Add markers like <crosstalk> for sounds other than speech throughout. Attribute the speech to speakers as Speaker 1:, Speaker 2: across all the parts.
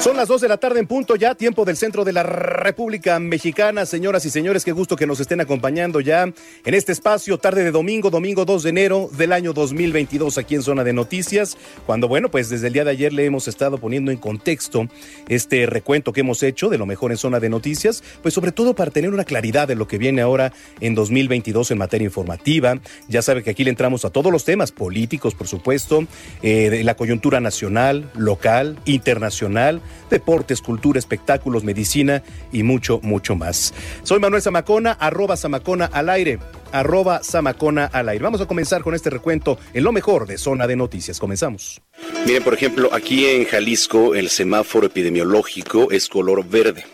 Speaker 1: Son las 2 de la tarde en punto ya, tiempo del centro de la República Mexicana. Señoras y señores, qué gusto que nos estén acompañando ya en este espacio, tarde de domingo, domingo 2 de enero del año 2022, aquí en Zona de Noticias. Cuando, bueno, pues desde el día de ayer le hemos estado poniendo en contexto este recuento que hemos hecho de lo mejor en Zona de Noticias, pues sobre todo para tener una claridad de lo que viene ahora en 2022 en materia informativa. Ya sabe que aquí le entramos a todos los temas políticos, por supuesto, eh, de la coyuntura nacional, local, internacional deportes, cultura, espectáculos, medicina y mucho, mucho más. Soy Manuel Zamacona, arroba Zamacona al aire, arroba Zamacona al aire. Vamos a comenzar con este recuento en lo mejor de Zona de Noticias. Comenzamos. Miren, por ejemplo, aquí en Jalisco el semáforo epidemiológico es color verde.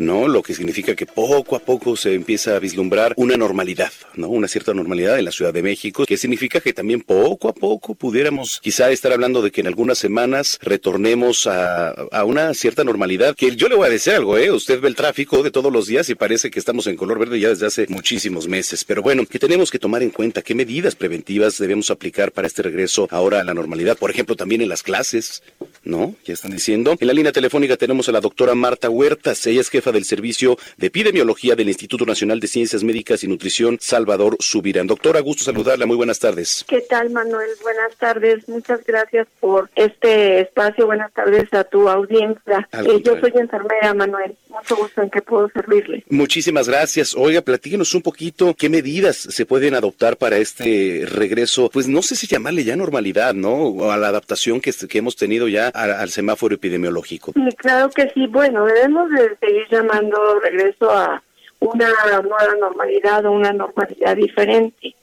Speaker 1: ¿No? Lo que significa que poco a poco se empieza a vislumbrar una normalidad, ¿no? Una cierta normalidad en la Ciudad de México, que significa que también poco a poco pudiéramos quizá estar hablando de que en algunas semanas retornemos a, a una cierta normalidad, que yo le voy a decir algo, ¿eh? Usted ve el tráfico de todos los días y parece que estamos en color verde ya desde hace muchísimos meses, pero bueno, que tenemos que tomar en cuenta qué medidas preventivas debemos aplicar para este regreso ahora a la normalidad, por ejemplo, también en las clases, ¿no? Ya están diciendo. En la línea telefónica tenemos a la doctora Marta Huertas, ella es jefa del Servicio de Epidemiología del Instituto Nacional de Ciencias Médicas y Nutrición Salvador Subirán. Doctora, gusto saludarla. Muy buenas tardes.
Speaker 2: ¿Qué tal, Manuel? Buenas tardes. Muchas gracias por este espacio. Buenas tardes a tu audiencia. Eh, yo soy enfermera, Manuel. Mucho gusto en que puedo servirle.
Speaker 1: Muchísimas gracias. Oiga, platíquenos un poquito qué medidas se pueden adoptar para este regreso, pues no sé si llamarle ya normalidad, ¿no? O a la adaptación que, que hemos tenido ya al, al semáforo epidemiológico.
Speaker 2: Sí, claro que sí. Bueno, debemos de seguir llamando regreso a una nueva normalidad o una normalidad diferente,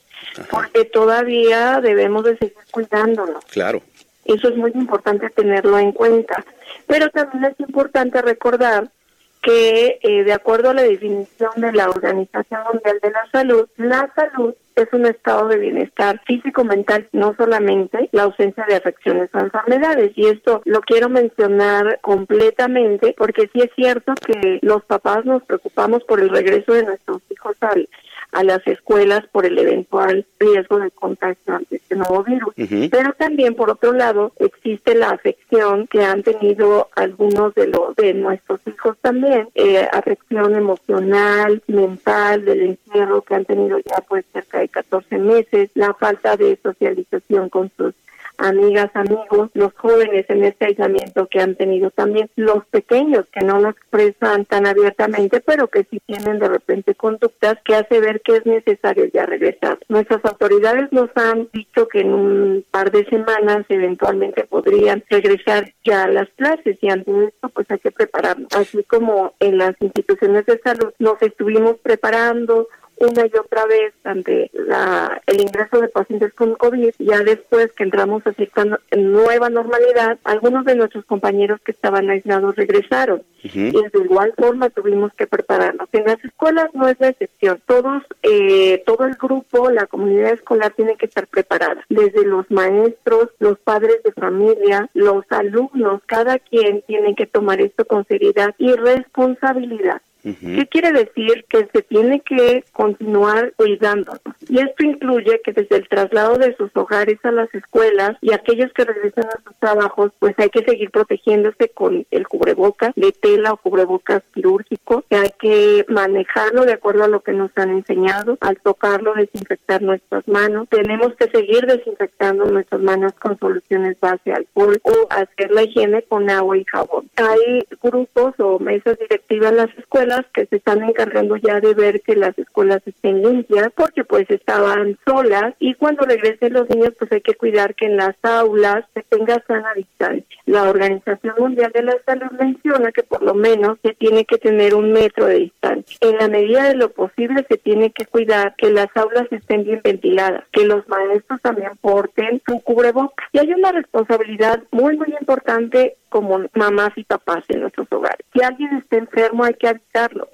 Speaker 2: porque todavía debemos de seguir cuidándonos.
Speaker 1: Claro.
Speaker 2: Eso es muy importante tenerlo en cuenta. Pero también es importante recordar que, eh, de acuerdo a la definición de la Organización Mundial de la Salud, la salud es un estado de bienestar físico-mental, no solamente la ausencia de afecciones o enfermedades. Y esto lo quiero mencionar completamente porque sí es cierto que los papás nos preocupamos por el regreso de nuestros hijos al a las escuelas por el eventual riesgo de contagio ante este nuevo virus. Pero también, por otro lado, existe la afección que han tenido algunos de los de nuestros hijos también, eh, afección emocional, mental, del encierro que han tenido ya pues cerca de 14 meses, la falta de socialización con sus amigas, amigos, los jóvenes en este aislamiento que han tenido también, los pequeños que no lo expresan tan abiertamente, pero que sí tienen de repente conductas que hace ver que es necesario ya regresar. Nuestras autoridades nos han dicho que en un par de semanas eventualmente podrían regresar ya a las clases y ante esto pues hay que prepararnos. Así como en las instituciones de salud nos estuvimos preparando, una y otra vez ante la, el ingreso de pacientes con COVID, ya después que entramos a cierta nueva normalidad, algunos de nuestros compañeros que estaban aislados regresaron y de igual forma tuvimos que prepararnos. En las escuelas no es la excepción, todos, eh, todo el grupo, la comunidad escolar tiene que estar preparada, desde los maestros, los padres de familia, los alumnos, cada quien tiene que tomar esto con seriedad y responsabilidad. ¿Qué quiere decir? Que se tiene que continuar cuidándonos. Y esto incluye que desde el traslado de sus hogares a las escuelas y aquellos que regresan a sus trabajos, pues hay que seguir protegiéndose con el cubrebocas de tela o cubrebocas quirúrgico, que hay que manejarlo de acuerdo a lo que nos han enseñado, al tocarlo desinfectar nuestras manos. Tenemos que seguir desinfectando nuestras manos con soluciones base alcohol o hacer la higiene con agua y jabón. Hay grupos o mesas directivas en las escuelas escuelas que se están encargando ya de ver que las escuelas estén limpias porque pues estaban solas y cuando regresen los niños pues hay que cuidar que en las aulas se tenga sana distancia. La Organización Mundial de la Salud menciona que por lo menos se tiene que tener un metro de distancia. En la medida de lo posible se tiene que cuidar que las aulas estén bien ventiladas, que los maestros también porten su cubreboca. Y hay una responsabilidad muy muy importante como mamás y papás en nuestros hogares. Si alguien está enfermo hay que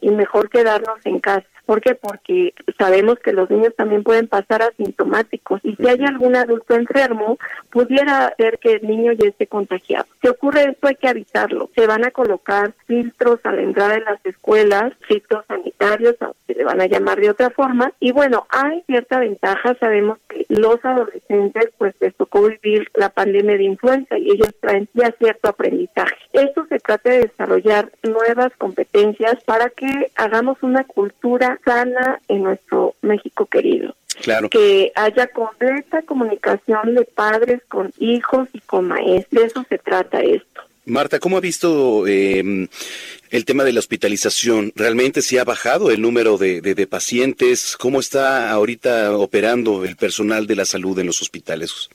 Speaker 2: y mejor quedarnos en casa. ¿Por qué? Porque sabemos que los niños también pueden pasar asintomáticos y si hay algún adulto enfermo, pudiera ser que el niño ya esté contagiado. Si ocurre esto, hay que avisarlo. Se van a colocar filtros a la entrada de las escuelas, filtros sanitarios, se le van a llamar de otra forma. Y bueno, hay cierta ventaja. Sabemos que los adolescentes, pues les tocó vivir la pandemia de influenza y ellos traen ya cierto aprendizaje. Esto se trata de desarrollar nuevas competencias para que hagamos una cultura sana en nuestro México querido.
Speaker 1: Claro.
Speaker 2: Que haya completa comunicación de padres con hijos y con maestros. De eso se trata esto.
Speaker 1: Marta, ¿cómo ha visto eh, el tema de la hospitalización? ¿Realmente se ha bajado el número de, de, pacientes? ¿Cómo está ahorita operando el personal de la salud en los hospitales?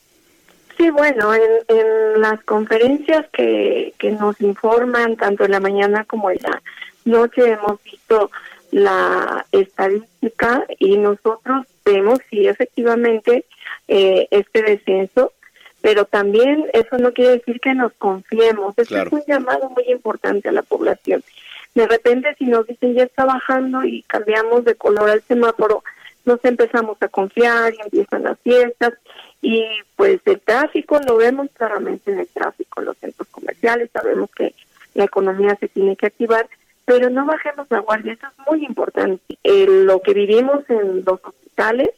Speaker 2: Sí, bueno, en, en las conferencias que, que nos informan, tanto en la mañana como en la noche, hemos visto la estadística y nosotros vemos si efectivamente eh, este descenso, pero también eso no quiere decir que nos confiemos. es un llamado muy importante a la población. De repente si nos dicen ya está bajando y cambiamos de color al semáforo, nos empezamos a confiar y empiezan las fiestas y pues el tráfico lo vemos claramente en el tráfico, en los centros comerciales, sabemos que la economía se tiene que activar, pero no bajemos la guardia, eso es muy importante. lo que vivimos en los hospitales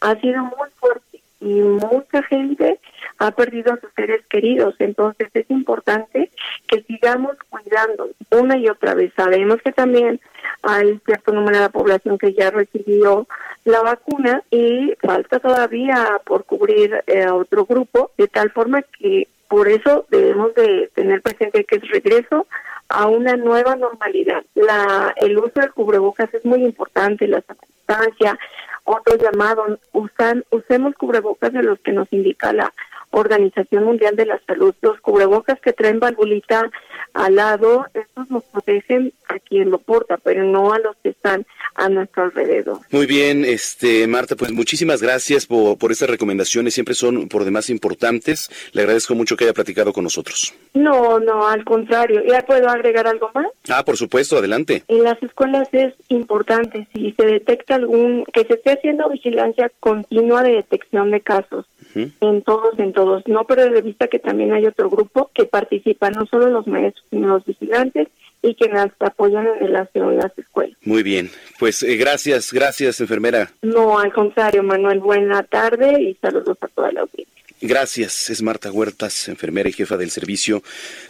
Speaker 2: ha sido muy fuerte y mucha gente ha perdido a sus seres queridos, entonces es importante que sigamos cuidando una y otra vez. Sabemos que también hay cierto número de la población que ya recibió la vacuna y falta todavía por cubrir eh, otro grupo, de tal forma que por eso debemos de tener presente que es regreso a una nueva normalidad. La, el uso del cubrebocas es muy importante, la distancia, otro llamado, usan, usemos cubrebocas de los que nos indica la Organización Mundial de la Salud. Los cubrebocas que traen valvulita al lado, estos nos protegen a quien lo porta, pero no a los que están a nuestro alrededor.
Speaker 1: Muy bien, este Marta, pues muchísimas gracias por, por estas recomendaciones, siempre son por demás importantes. Le agradezco mucho que haya platicado con nosotros.
Speaker 2: No, no, al contrario. ¿Ya puedo agregar algo más?
Speaker 1: Ah, por supuesto, adelante.
Speaker 2: En las escuelas es importante, si se detecta algún, que se esté haciendo vigilancia continua de detección de casos en todos, en todos. No perder de vista que también hay otro grupo que participa, no solo los maestros, sino los vigilantes y que nos apoyan en el aseo en las escuelas.
Speaker 1: Muy bien, pues eh, gracias, gracias enfermera.
Speaker 2: No, al contrario, Manuel, buena tarde y saludos a toda la audiencia.
Speaker 1: Gracias, es Marta Huertas, enfermera y jefa del Servicio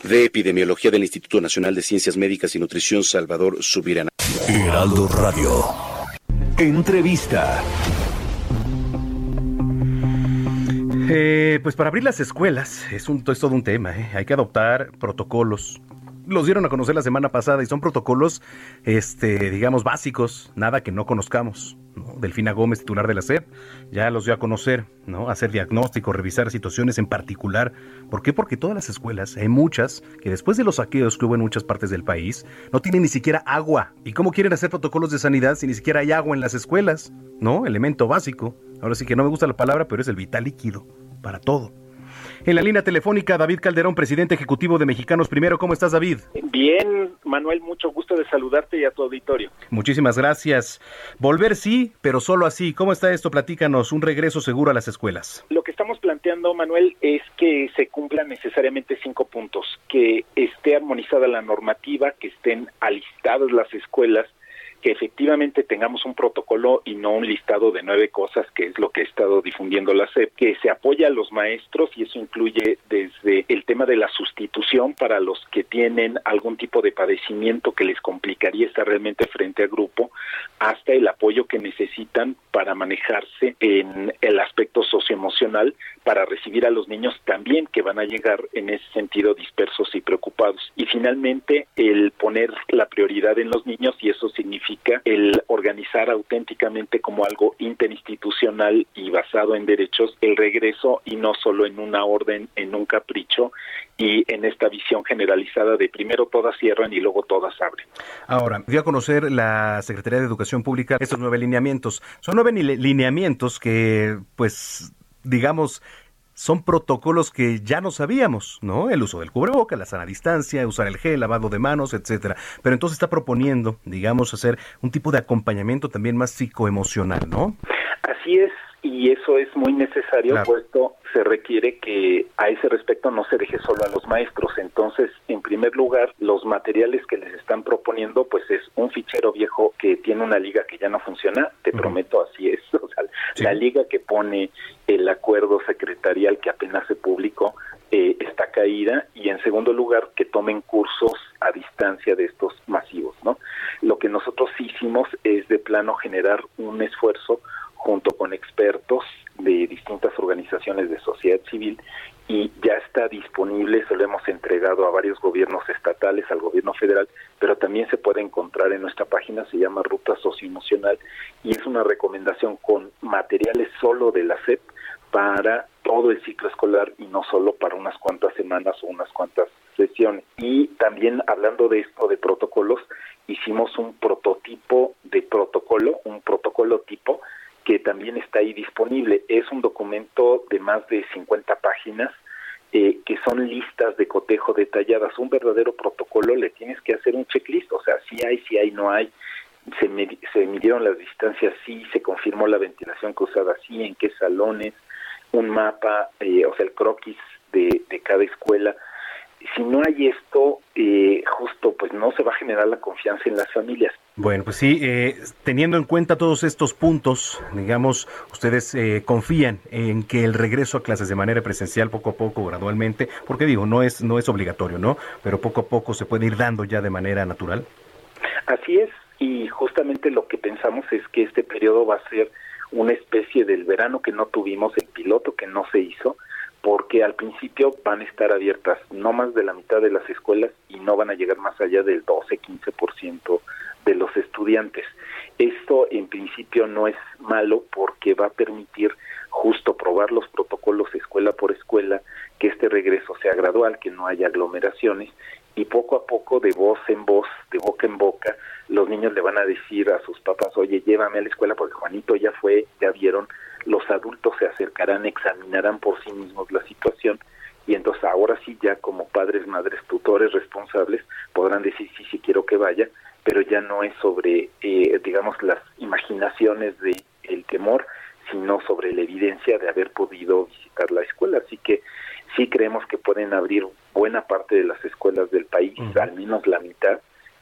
Speaker 1: de Epidemiología del Instituto Nacional de Ciencias Médicas y Nutrición Salvador Subirana.
Speaker 3: Heraldo Radio. Entrevista.
Speaker 4: Eh, pues para abrir las escuelas es, un, todo un tema, ¿eh? hay que adoptar protocolos. Los dieron a conocer la semana pasada y son protocolos, este, digamos, básicos, nada que no conozcamos. Delfina Gómez, titular de la SED, ya los dio a conocer, ¿no? Hacer diagnóstico, revisar situaciones en particular. ¿Por qué? Porque todas las escuelas, hay muchas, que después de los saqueos que hubo en muchas partes del país, no tienen ni siquiera agua. ¿Y cómo quieren hacer protocolos de sanidad si ni siquiera hay agua en las escuelas? ¿No? Elemento básico. Ahora sí que no me gusta la palabra, pero es el vital líquido para todo. En la línea telefónica, David Calderón, presidente ejecutivo de Mexicanos Primero. ¿Cómo estás, David?
Speaker 5: Bien, Manuel, mucho gusto de saludarte y a tu auditorio.
Speaker 4: Muchísimas gracias. Volver sí, pero solo así. ¿Cómo está esto? Platícanos, un regreso seguro a las escuelas.
Speaker 5: Lo que estamos planteando, Manuel, es que se cumplan necesariamente cinco puntos. Que esté armonizada la normativa, que estén alistadas las escuelas, que efectivamente tengamos un protocolo y no un listado de nueve cosas, que es lo que ha estado difundiendo la SEP, que se apoya a los maestros y eso incluye desde el tema de la sustitución para los que tienen algún tipo de padecimiento que les complicaría estar realmente frente al grupo, hasta el apoyo que necesitan para manejarse en el aspecto socioemocional, para recibir a los niños también que van a llegar en ese sentido dispersos y preocupados. Y finalmente, el poner la prioridad en los niños y eso significa el organizar auténticamente como algo interinstitucional y basado en derechos el regreso y no solo en una orden, en un capricho y en esta visión generalizada de primero todas cierran y luego todas abren.
Speaker 4: Ahora, dio a conocer la Secretaría de Educación Pública estos nueve lineamientos. Son nueve lineamientos que, pues, digamos, son protocolos que ya no sabíamos, ¿no? El uso del cubreboca, la sana distancia, usar el gel, lavado de manos, etcétera. Pero entonces está proponiendo, digamos, hacer un tipo de acompañamiento también más psicoemocional, ¿no?
Speaker 5: Así es, y eso es muy necesario, puesto se requiere que a ese respecto no se deje solo a los maestros. Entonces, en primer lugar, los materiales que les están proponiendo, pues es un fichero viejo que tiene una liga que ya no funciona, te prometo así es, <laughs> o sea, la liga que pone el acuerdo secretarial que apenas se publicó eh, está caída y en segundo lugar que tomen cursos a distancia de estos masivos, ¿no? Lo que nosotros hicimos es de plano generar un esfuerzo junto con expertos de distintas organizaciones de sociedad civil y ya está disponible, se lo hemos entregado a varios gobiernos estatales, al gobierno federal, pero también se puede encontrar en nuestra página, se llama Ruta Socioemocional y es una recomendación con materiales solo de la SEP para todo el ciclo escolar y no solo para unas cuantas semanas o unas cuantas sesiones. Y también hablando de esto de protocolos, hicimos un prototipo de protocolo, un protocolo tipo que también está ahí disponible. Es un documento de más de 50 páginas eh, que son listas de cotejo detalladas. Un verdadero protocolo le tienes que hacer un checklist, o sea, si hay, si hay, no hay. Se, midieron las distancias, sí, se confirmó la ventilación usaba, sí, en qué salones, un mapa, eh, o sea, el croquis de, de cada escuela si no hay esto, eh, justo pues no se va a generar la confianza en las familias.
Speaker 4: Bueno, pues sí, eh, teniendo en cuenta todos estos puntos, digamos, ustedes eh, confían en que el regreso a clases de manera presencial poco a poco, gradualmente, porque digo, no es, no es obligatorio, ¿no? Pero poco a poco se puede ir dando ya de manera natural.
Speaker 5: Así es, y justamente lo que pensamos es que este periodo va a ser una especie del verano que no tuvimos, el piloto que no se hizo, porque al principio van a estar abiertas no más de la mitad de las escuelas y no van a llegar más allá del 12-15% de los estudiantes. Esto en principio no es malo porque va a permitir justo probar los protocolos escuela por escuela, que este regreso sea gradual, que no haya aglomeraciones y poco a poco de voz en voz, de boca en boca, los niños le van a decir a sus papás, oye, llévame a la escuela porque Juanito ya fue, ya vieron, los adultos se acercarán, examinarán por sí mismos la situación y entonces ahora sí ya como padres, madres, tutores responsables podrán decir sí, sí quiero que vaya, pero ya no es sobre, eh, digamos, las imaginaciones de el temor, sino sobre la evidencia de haber podido visitar la escuela. Así que sí creemos que pueden abrir buena parte de las escuelas del país, al menos la mitad,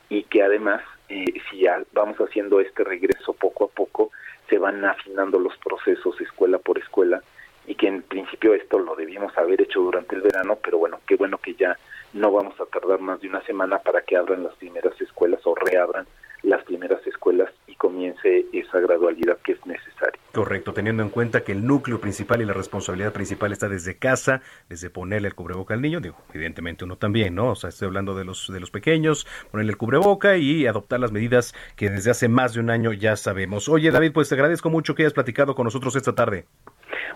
Speaker 5: y que además, eh, si ya vamos haciendo este regreso poco a poco, se van afinando los procesos escuela por escuela y que en principio esto lo debíamos haber hecho durante el verano, pero bueno, qué bueno que ya no vamos a tardar más de una semana para que abran las primeras escuelas o reabran las primeras escuelas y comience esa gradualidad que es necesaria.
Speaker 4: Correcto, teniendo en cuenta que el núcleo principal y la responsabilidad principal está desde casa, desde ponerle el cubreboca al niño, digo, evidentemente uno también, ¿no? O sea, estoy hablando de los de los pequeños, ponerle el cubreboca y adoptar las medidas que desde hace más de un año ya sabemos. Oye, David, pues te agradezco mucho que hayas platicado con nosotros esta tarde.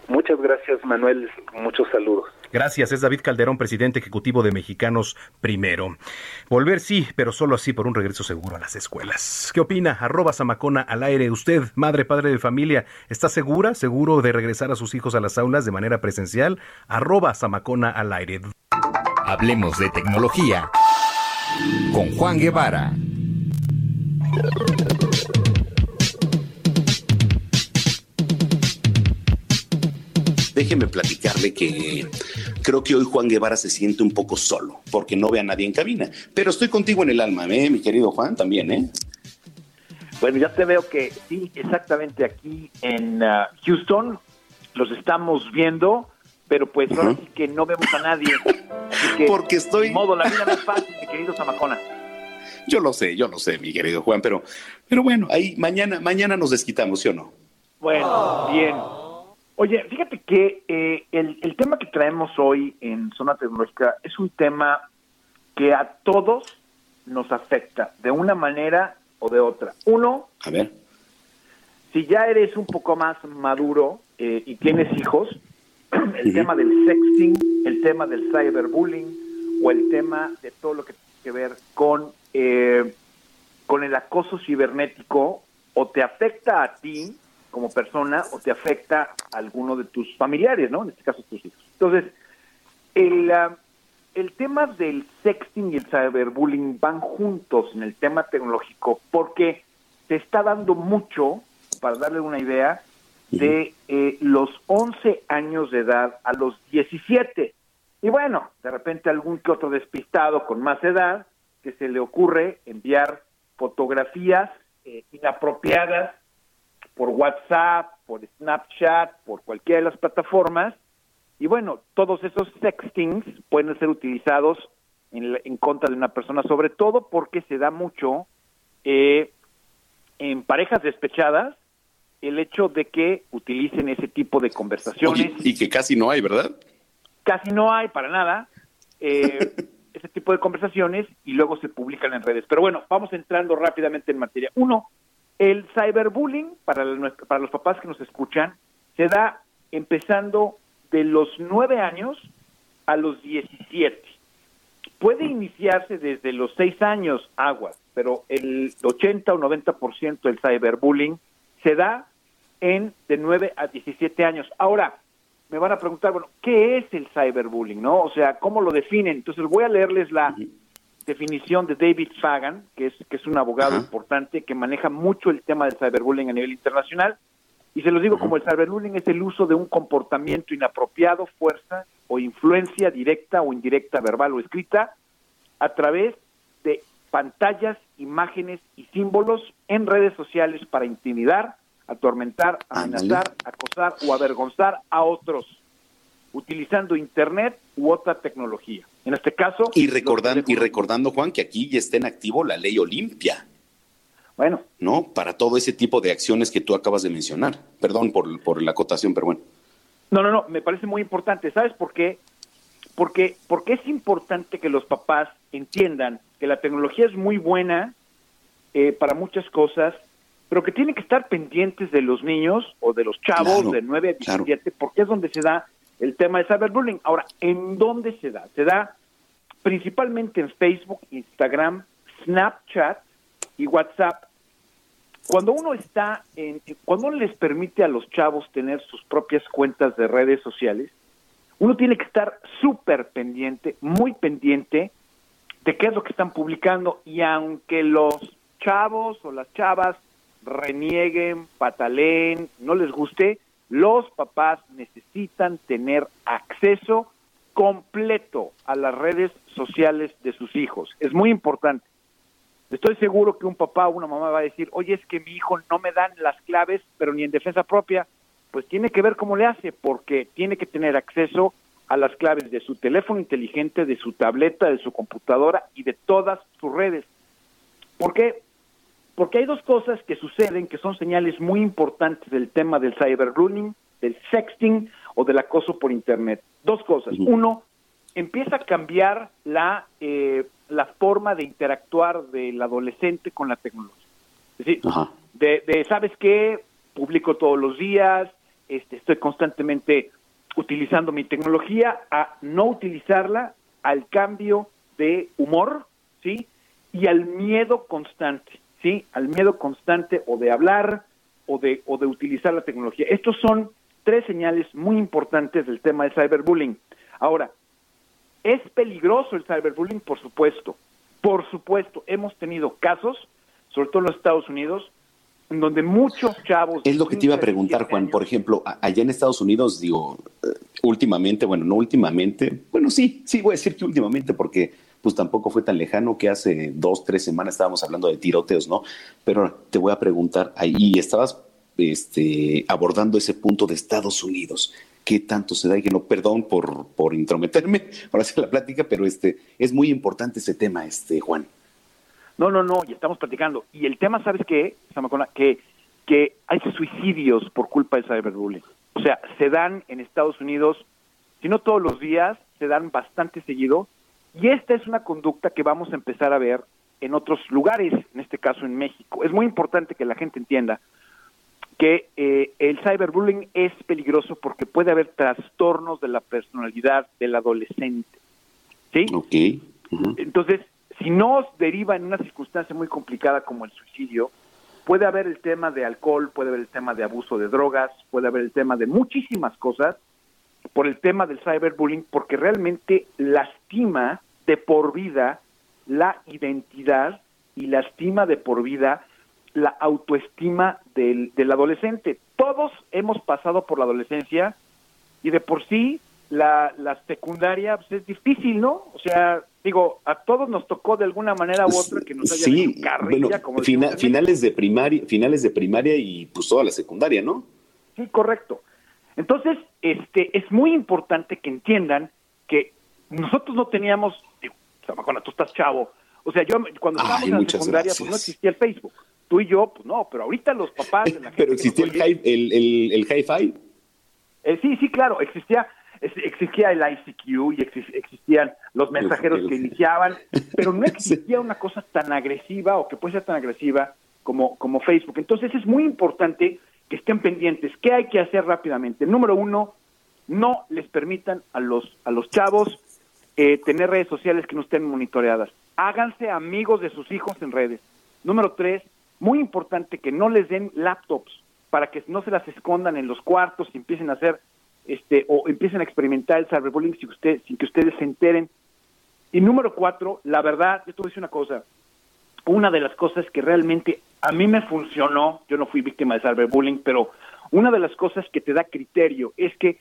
Speaker 5: Muchas gracias, Manuel. Muchos saludos.
Speaker 4: Gracias, es David Calderón, presidente ejecutivo de Mexicanos Primero. Volver sí, pero solo así por un regreso seguro a las escuelas. ¿Qué opina? Arroba Samacona al aire. Usted, madre, padre de familia, ¿está segura, seguro de regresar a sus hijos a las aulas de manera presencial? Arroba Samacona al aire.
Speaker 3: Hablemos de tecnología con Juan Guevara.
Speaker 6: Déjeme platicarle que creo que hoy Juan Guevara se siente un poco solo, porque no ve a nadie en cabina. Pero estoy contigo en el alma, ¿eh? mi querido Juan, también, ¿eh?
Speaker 7: Bueno, ya te veo que sí, exactamente aquí en uh, Houston los estamos viendo, pero pues ahora sí que no vemos a nadie. <laughs>
Speaker 6: Porque estoy...
Speaker 7: De modo, la vida no es fácil, mi querido Zamacona.
Speaker 6: Yo lo sé, yo lo sé, mi querido Juan, pero, pero bueno, ahí mañana, mañana nos desquitamos, ¿sí o no?
Speaker 7: Bueno, bien. Oye, fíjate que eh, el, el tema que traemos hoy en Zona Tecnológica es un tema que a todos nos afecta de una manera o de otra. Uno,
Speaker 6: a ver.
Speaker 7: si ya eres un poco más maduro eh, y tienes hijos, <clears throat> el tema del sexting, el tema del cyberbullying o el tema de todo lo que tiene que ver con, eh, con el acoso cibernético o te afecta a ti como persona o te afecta a alguno de tus familiares, ¿no? En este caso tus hijos. Entonces, el, uh, el tema del sexting y el cyberbullying van juntos en el tema tecnológico porque se está dando mucho, para darle una idea, de eh, los 11 años de edad a los 17. Y bueno, de repente algún que otro despistado con más edad que se le ocurre enviar fotografías eh, inapropiadas por WhatsApp, por Snapchat, por cualquiera de las plataformas, y bueno, todos esos sextings pueden ser utilizados en, contra de una persona, sobre todo porque se da mucho eh, en parejas despechadas el hecho de que utilicen ese tipo de conversaciones.
Speaker 6: y que casi no hay, ¿verdad?
Speaker 7: Casi no hay para nada eh, <laughs> ese tipo de conversaciones y luego se publican en redes. Pero bueno, vamos entrando rápidamente en materia. Uno, el cyberbullying, para, para los papás que nos escuchan, se da empezando de los nueve años a los 17. Puede iniciarse desde los seis años, aguas, pero el 80 o 90% del cyberbullying se da en de 9 a 17 años. Ahora, me van a preguntar, bueno, ¿qué es el cyberbullying? ¿No? O sea, ¿cómo lo definen? Entonces voy a leerles la definición de David Fagan, que es, que es un abogado importante que maneja mucho el tema del cyberbullying a nivel internacional. Y se los digo como el cyberbullying es el uso de un comportamiento inapropiado, fuerza o influencia directa o indirecta, verbal o escrita, a través de pantallas, imágenes y símbolos en redes sociales para intimidar, atormentar, amenazar, acosar o avergonzar a otros, utilizando Internet u otra tecnología. En este caso...
Speaker 6: Y recordando, y recordando Juan, que aquí ya está en activo la ley Olimpia.
Speaker 7: Bueno.
Speaker 6: ¿No? Para todo ese tipo de acciones que tú acabas de mencionar. Perdón por, por la acotación, pero bueno.
Speaker 7: No, no, no, me parece muy importante. ¿Sabes por qué? Porque, porque es importante que los papás entiendan que la tecnología es muy buena eh, para muchas cosas, pero que tienen que estar pendientes de los niños o de los chavos de 9 a 17, porque es donde se da el tema de cyberbullying. Ahora, ¿en dónde se da? Se da principalmente en Facebook, Instagram, Snapchat, y WhatsApp. Cuando uno está en, cuando uno les permite a los chavos tener sus propias cuentas de redes sociales, uno tiene que estar súper pendiente, muy pendiente de qué es lo que están publicando y aunque los chavos o las chavas renieguen, pataleen, no les guste, los papás necesitan tener acceso completo a las redes sociales de sus hijos. Es muy importante. Estoy seguro que un papá o una mamá va a decir, oye, es que mi hijo no me dan las claves, pero ni en defensa propia. Pues tiene que ver cómo le hace, porque tiene que tener acceso a las claves de su teléfono inteligente, de su tableta, de su computadora y de todas sus redes. ¿Por qué? Porque hay dos cosas que suceden que son señales muy importantes del tema del cyberbullying, del sexting o del acoso por Internet. Dos cosas. Uno, empieza a cambiar la eh, la forma de interactuar del adolescente con la tecnología. Es decir, de, ¿sabes qué? Publico todos los días, este, estoy constantemente utilizando mi tecnología, a no utilizarla, al cambio de humor, ¿sí? Y al miedo constante, ¿sí? Al miedo constante o de hablar o de, o de utilizar la tecnología. Estos son tres señales muy importantes del tema de cyberbullying. Ahora, es peligroso el cyberbullying, por supuesto. Por supuesto, hemos tenido casos, sobre todo en los Estados Unidos, en donde muchos chavos...
Speaker 6: Es lo que te iba a preguntar, Juan. Por ejemplo, allá en Estados Unidos, digo, eh, últimamente, bueno, no últimamente, bueno, sí, sí voy a decir que últimamente, porque pues tampoco fue tan lejano que hace dos, tres semanas estábamos hablando de tiroteos, ¿no? Pero te voy a preguntar, ahí estabas este, abordando ese punto de Estados Unidos. ¿Qué tanto se da? Y que no, perdón por, por intrometerme, <laughs> por hacer la plática, pero este, es muy importante ese tema, este, Juan.
Speaker 7: No, no, no, y estamos platicando. Y el tema, ¿sabes qué? Que, que hay suicidios por culpa del cyberbullying. O sea, se dan en Estados Unidos, si no todos los días, se dan bastante seguido. Y esta es una conducta que vamos a empezar a ver en otros lugares, en este caso en México. Es muy importante que la gente entienda que eh, el cyberbullying es peligroso porque puede haber trastornos de la personalidad del adolescente. ¿Sí?
Speaker 6: Ok.
Speaker 7: Entonces, si no deriva en una circunstancia muy complicada como el suicidio, puede haber el tema de alcohol, puede haber el tema de abuso de drogas, puede haber el tema de muchísimas cosas por el tema del cyberbullying, porque realmente lastima de por vida la identidad y lastima de por vida la autoestima del, del adolescente. Todos hemos pasado por la adolescencia y de por sí la, la secundaria pues, es difícil, ¿no? O sea, digo, a todos nos tocó de alguna manera u otra que nos haya
Speaker 6: sí, carrilla, como finales de primaria, finales de primaria y pues toda la secundaria, ¿no?
Speaker 7: Sí, correcto. Entonces, este, es muy importante que entiendan que nosotros no teníamos, digo, cuando tú estás chavo, o sea, yo cuando estábamos en la secundaria, pues no existía el Facebook. Tú y yo, pues no, pero ahorita los papás de la <laughs>
Speaker 6: gente Pero existía el, hi, el, el, el hi-fi.
Speaker 7: Eh, sí, sí, claro, existía existía el ICQ y existían los mensajeros que iniciaban, pero no <laughs> existía una cosa tan agresiva o que puede ser tan agresiva como, como Facebook. Entonces es muy importante que estén pendientes. ¿Qué hay que hacer rápidamente? Número uno, no les permitan a los, a los chavos eh, tener redes sociales que no estén monitoreadas. Háganse amigos de sus hijos en redes. Número tres, muy importante que no les den laptops para que no se las escondan en los cuartos y empiecen a hacer este, o empiecen a experimentar el cyberbullying sin, usted, sin que ustedes se enteren. Y número cuatro, la verdad, yo te voy a decir una cosa, una de las cosas que realmente a mí me funcionó, yo no fui víctima de cyberbullying, pero una de las cosas que te da criterio es que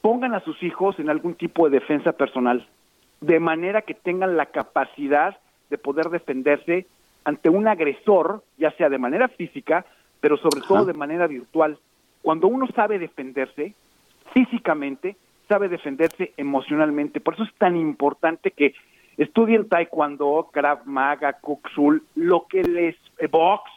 Speaker 7: pongan a sus hijos en algún tipo de defensa personal, de manera que tengan la capacidad de poder defenderse ante un agresor, ya sea de manera física, pero sobre todo de manera virtual. Cuando uno sabe defenderse, físicamente, sabe defenderse emocionalmente. Por eso es tan importante que estudien taekwondo, krav maga, kuksul, lo que les eh, box,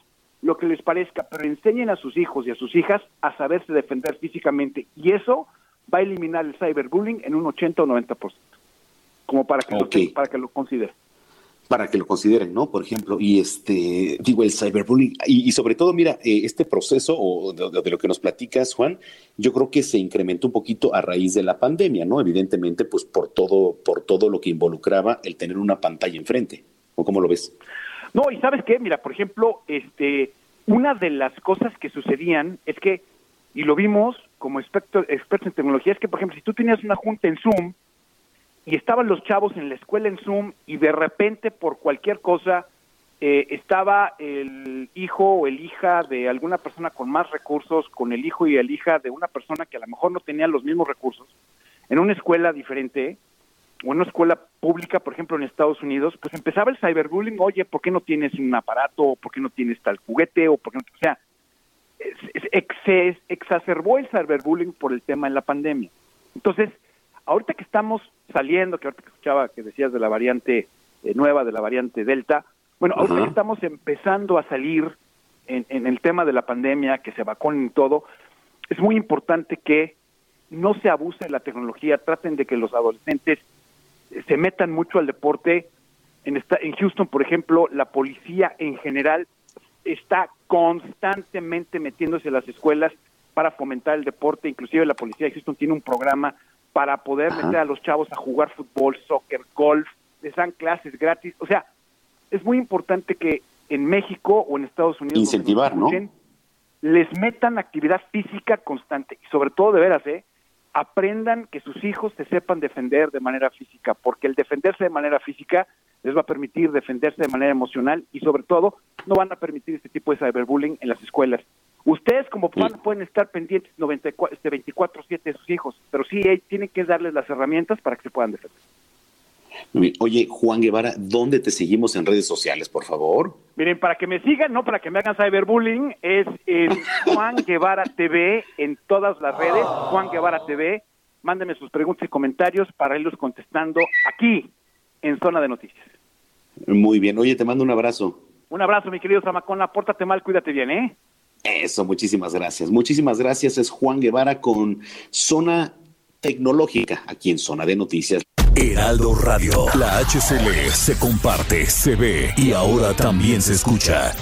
Speaker 7: lo que les parezca, pero enseñen a sus hijos y a sus hijas a saberse defender físicamente y eso va a eliminar el cyberbullying en un 80 o 90%. Como para que lo, para que lo consideren
Speaker 6: para que lo consideren, ¿no? Por ejemplo, y este, digo, el cyberbullying, y, sobre todo, mira, eh, este proceso o de, lo que nos platicas, Juan, yo creo que se incrementó un poquito a raíz de la pandemia, ¿no? Evidentemente, pues por todo, por todo lo que involucraba el tener una pantalla enfrente, ¿o cómo lo ves?
Speaker 7: No, y sabes qué, mira, por ejemplo, este, una de las cosas que sucedían es que, y lo vimos como expertos en tecnología, es que, por ejemplo, si tú tenías una junta en Zoom, y estaban los chavos en la escuela en Zoom y de repente por cualquier cosa eh, estaba el hijo o el hija de alguna persona con más recursos con el hijo y el hija de una persona que a lo mejor no tenía los mismos recursos en una escuela diferente o en una escuela pública, por ejemplo en Estados Unidos, pues empezaba el cyberbullying, oye, ¿por qué no tienes un aparato? ¿O ¿Por qué no tienes tal juguete? O, por qué no, o sea, se exacerbó el cyberbullying por el tema en la pandemia. Entonces, ahorita que estamos saliendo, que ahorita que escuchaba que decías de la variante eh, nueva, de la variante Delta, bueno, ahorita que estamos empezando a salir en, el tema de la pandemia, que se vacunen y todo, es muy importante que no se abuse de la tecnología, traten de que los adolescentes se metan mucho al deporte. En, esta, en Houston, por ejemplo, la policía en general está constantemente metiéndose a las escuelas para fomentar el deporte. Inclusive la policía de Houston tiene un programa para poder meter a los chavos a jugar fútbol, soccer, golf, les dan clases gratis. O sea, es muy importante que en México o en Estados Unidos
Speaker 6: incentivar, ¿no?
Speaker 7: Les metan actividad física constante y sobre todo de veras, ¿eh? Aprendan que sus hijos se sepan defender de manera física, porque el defenderse de manera física les va a permitir defenderse de manera emocional y sobre todo no van a permitir este tipo de cyberbullying en las escuelas. Ustedes como padres pueden estar pendientes 94, este 24/7 de sus hijos, pero sí tienen que darles las herramientas para que se puedan defender.
Speaker 6: Oye, Juan Guevara, ¿dónde te seguimos en redes sociales, por favor?
Speaker 7: Miren, para que me sigan, no para que me hagan cyberbullying, es, <laughs> Juan Guevara TV en todas las redes, Juan Guevara TV. Mándenme sus preguntas y comentarios para irlos contestando aquí, en Zona de Noticias.
Speaker 6: Muy bien. Oye, te mando un abrazo.
Speaker 7: Un abrazo, mi querido Zamacona. Pórtate mal, cuídate bien, ¿eh?
Speaker 6: Eso, muchísimas gracias. Muchísimas gracias. Es Juan Guevara con Zona Tecnológica, aquí en Zona de Noticias.
Speaker 3: Heraldo Radio. La HCL se comparte, se ve y ahora también se escucha.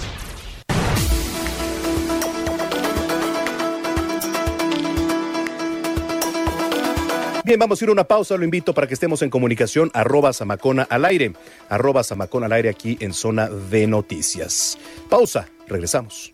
Speaker 1: Bien, vamos a ir a una pausa. Lo invito para que estemos en comunicación. Arroba Samacona al aire. Arroba Samacona al aire aquí en Zona de Noticias. Pausa. Regresamos.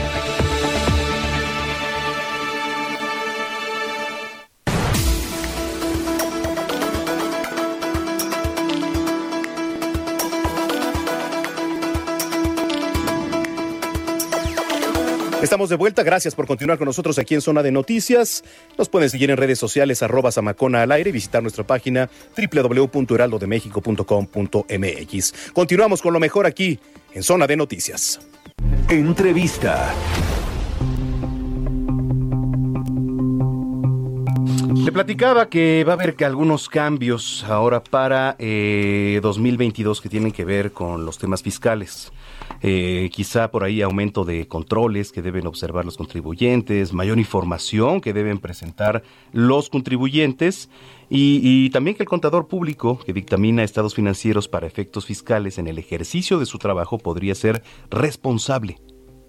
Speaker 1: Estamos de vuelta. Gracias por continuar con nosotros aquí en Zona de Noticias. Nos pueden seguir en redes sociales arroba Samacona al aire y visitar nuestra página www.heraldodemexico.com.mx. Continuamos con lo mejor aquí en Zona de Noticias.
Speaker 3: Entrevista.
Speaker 4: Le platicaba que va a haber que algunos cambios ahora para 2022 eh, que tienen que ver con los temas fiscales. Eh, quizá por ahí aumento de controles que deben observar los contribuyentes, mayor información que deben presentar los contribuyentes y, también que el contador público que dictamina estados financieros para efectos fiscales en el ejercicio de su trabajo podría ser responsable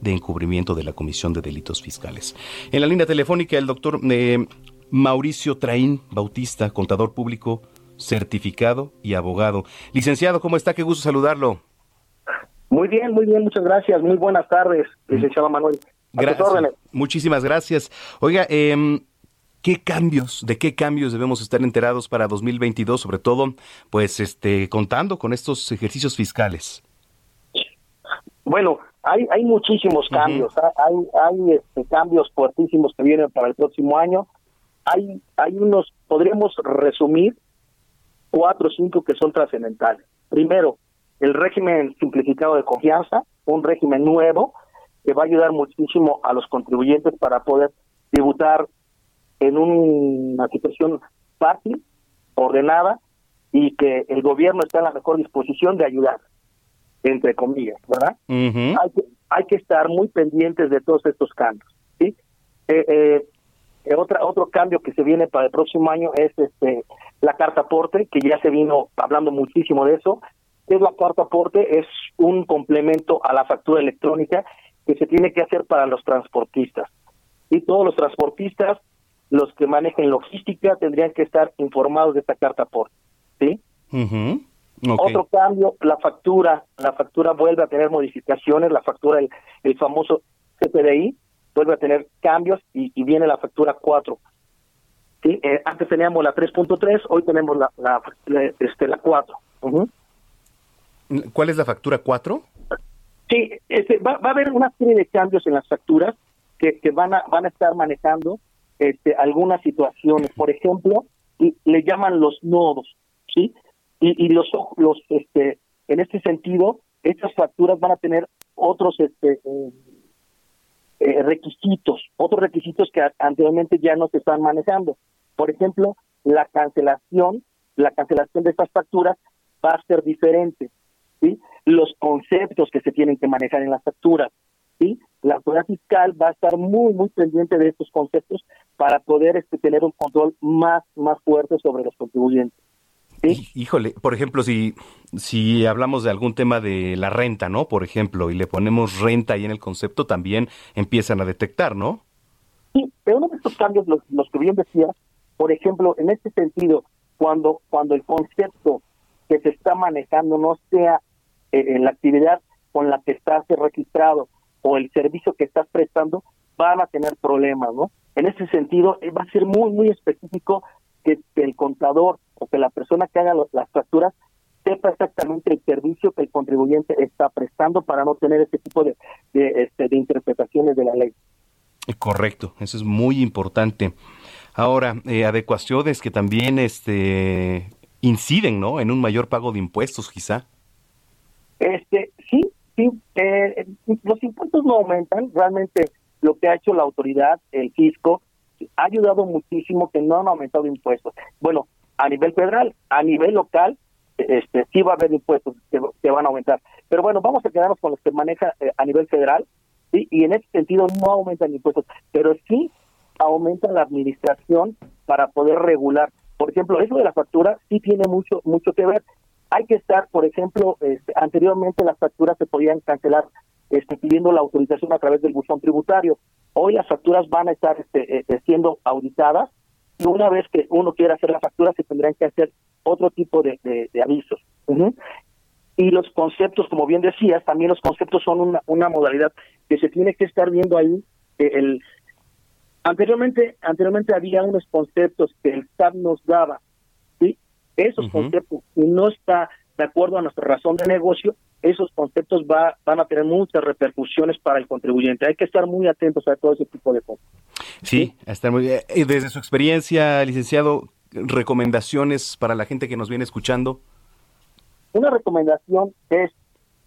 Speaker 4: de encubrimiento de la Comisión de Delitos Fiscales. En la línea telefónica el doctor eh, Mauricio Traín Bautista, contador público certificado y abogado. Licenciado, ¿cómo está? Qué gusto saludarlo.
Speaker 8: Muy bien, muy bien, muchas gracias. Muy buenas tardes, licenciado Manuel.
Speaker 4: gracias. Muchísimas gracias. Oiga, eh, ¿qué cambios, de qué cambios debemos estar enterados para 2022, sobre todo, pues, este, contando con estos ejercicios fiscales?
Speaker 8: Bueno, hay, hay muchísimos cambios, hay, hay este, cambios fuertísimos que vienen para el próximo año. Hay, hay unos, podríamos resumir cuatro o cinco que son trascendentales. Primero, el régimen simplificado de confianza, un régimen nuevo que va a ayudar muchísimo a los contribuyentes para poder tributar en una situación fácil, ordenada y que el gobierno está en la mejor disposición de ayudar, entre comillas, ¿verdad? hay, que, hay que estar muy pendientes de todos estos cambios, ¿sí? Eh, eh, eh, otra, otro cambio que se viene para el próximo año es este la carta aporte, que ya se vino hablando muchísimo de eso, es la carta aporte? Es un complemento a la factura electrónica que se tiene que hacer para los transportistas. Y todos los transportistas, los que manejen logística, tendrían que estar informados de esta carta aporte. ¿Sí? Otro cambio, la factura, la factura vuelve a tener modificaciones, la factura, el, famoso CPDI, vuelve a tener cambios y, viene la factura 4. ¿Sí? Eh, antes teníamos la 3.3, hoy tenemos la, la, este, la 4.
Speaker 4: ¿Cuál es la factura 4?
Speaker 8: Sí, este, va, a haber una serie de cambios en las facturas que, que van, a, van a estar manejando este, algunas situaciones. Por ejemplo, le llaman los nodos, ¿sí? Y, y los, los este, en este sentido, estas facturas van a tener otros este, eh, eh, requisitos, otros requisitos que anteriormente ya no se están manejando. Por ejemplo, la cancelación, la cancelación de estas facturas va a ser diferente los conceptos que se tienen que manejar en las facturas. ¿sí? La autoridad fiscal va a estar muy, muy pendiente de estos conceptos para poder este, tener un control más, más fuerte sobre los contribuyentes.
Speaker 4: Híjole, por ejemplo, si, si hablamos de algún tema de la renta, ¿no? Por ejemplo, y le ponemos renta ahí en el concepto, también empiezan a detectar, ¿no?
Speaker 8: Sí, pero uno de estos cambios, los, los que bien decía, por ejemplo, en este sentido, cuando, cuando el concepto que se está manejando no sea eh, la actividad con la que estás registrado o el servicio que estás prestando, van a tener problemas, ¿no? En ese sentido, eh, va a ser muy, muy específico que, el contador o que la persona que haga las facturas sepa exactamente el servicio que el contribuyente está prestando para no tener ese tipo de, de, este, de interpretaciones de la ley.
Speaker 4: Correcto, eso es muy importante. Ahora, eh, adecuaciones que también este, inciden, ¿no? En un mayor pago de impuestos, quizá.
Speaker 8: Este, sí, sí. Eh, los impuestos no aumentan. Realmente, lo que ha hecho la autoridad, el fisco, ha ayudado muchísimo que no han aumentado impuestos. Bueno, a nivel federal, a nivel local, este, sí va a haber impuestos que, van a aumentar. Pero bueno, vamos a quedarnos con los que maneja eh, a nivel federal, y en ese sentido no aumentan impuestos, pero sí aumenta la administración para poder regular. Por ejemplo, eso de la factura sí tiene mucho mucho que ver. Hay que estar, por ejemplo, este, anteriormente las facturas se podían cancelar este, pidiendo la autorización a través del buzón tributario. Hoy las facturas van a estar este, eh, eh, siendo auditadas y una vez que uno quiera hacer la factura se tendrán que hacer otro tipo de, avisos. Y los conceptos, como bien decías, también los conceptos son una, una modalidad que se tiene que estar viendo ahí. El, anteriormente, anteriormente había unos conceptos que el SAT nos daba, ¿sí? Esos conceptos, y no está de acuerdo a nuestra razón de negocio, esos conceptos va, van a tener muchas repercusiones para el contribuyente. Hay que estar muy atentos a todo ese tipo de cosas.
Speaker 4: Sí, estar muy bien. Eh, desde su experiencia, licenciado, recomendaciones para la gente que nos viene escuchando.
Speaker 8: Una recomendación es,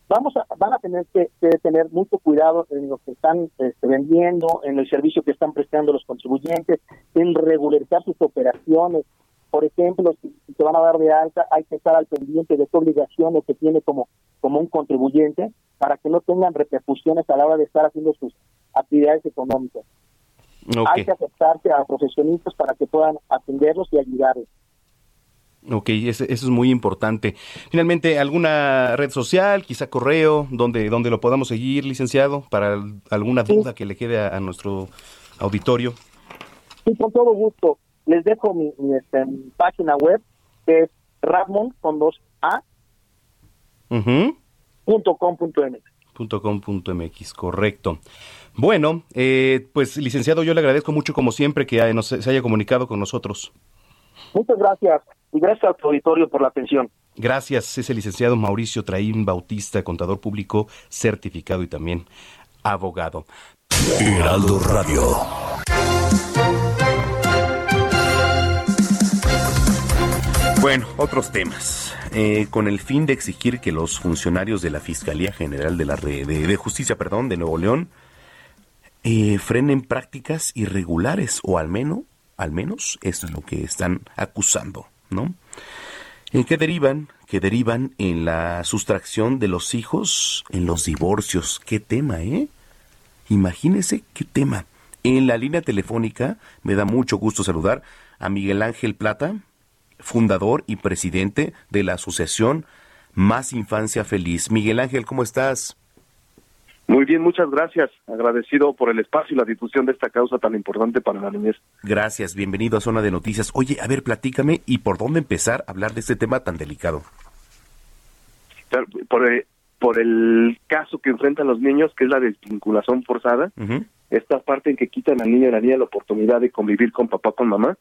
Speaker 8: vamos a, van a tener que, tener mucho cuidado en lo que están este, vendiendo, en el servicio que están prestando los contribuyentes, en regularizar sus operaciones, por ejemplo, si, se van a dar de alta, hay que estar al pendiente de qué obligaciones que tiene como, como un contribuyente para que no tengan repercusiones a la hora de estar haciendo sus actividades económicas. Hay que aceptarse a profesionistas para que puedan atenderlos y ayudarlos.
Speaker 4: Ok, eso, es muy importante. Finalmente, ¿alguna red social, quizá correo, donde, donde lo podamos seguir, licenciado, para alguna duda que le quede a, nuestro auditorio?
Speaker 8: Sí, con todo gusto les dejo mi, este, página web que es Ramón con dos A punto com punto
Speaker 4: .com.mx, correcto. Bueno, eh, pues licenciado, yo le agradezco mucho como siempre que se haya comunicado con nosotros.
Speaker 8: Muchas gracias y gracias a tu auditorio por la atención.
Speaker 4: Gracias, es el licenciado Mauricio Traín Bautista, contador público certificado y también abogado.
Speaker 3: Heraldo Radio.
Speaker 4: Bueno, otros temas. Eh, con el fin de exigir que los funcionarios de la Fiscalía General de la de, Justicia, perdón, de Nuevo León, eh, frenen prácticas irregulares o al menos, al menos eso es lo que están acusando, ¿no? ¿En qué derivan? Que derivan en la sustracción de los hijos, en los divorcios. ¿Qué tema, eh? Imagínese qué tema. En la línea telefónica me da mucho gusto saludar a Miguel Ángel Plata, fundador y presidente de la asociación Más Infancia Feliz. Miguel Ángel, ¿cómo estás?
Speaker 9: Muy bien, muchas gracias. Agradecido por el espacio y la difusión de esta causa tan importante para la niñez.
Speaker 4: Gracias, bienvenido a Zona de Noticias. Oye, a ver, platícame y por dónde empezar a hablar de este tema tan delicado.
Speaker 9: Por, eh, por el caso que enfrentan los niños, que es la desvinculación forzada, esta parte en que quitan al niño y a la niña la oportunidad de convivir con papá, con mamá,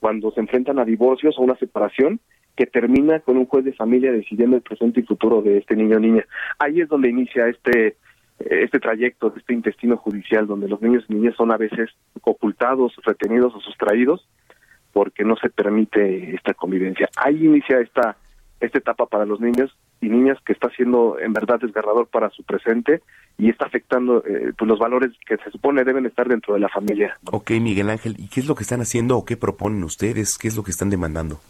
Speaker 9: cuando se enfrentan a divorcios o una separación que termina con un juez de familia decidiendo el presente y futuro de este niño o niña. Ahí es donde inicia este este trayecto este intestino judicial donde los niños y niñas son a veces ocultados, retenidos o sustraídos porque no se permite esta convivencia. Ahí inicia esta esta etapa para los niños y niñas que está siendo en verdad desgarrador para su presente y está afectando eh, pues los valores que se supone deben estar dentro de la familia.
Speaker 4: Ok, Miguel Ángel, ¿y qué es lo que están haciendo o qué proponen ustedes? ¿Qué es lo que están demandando?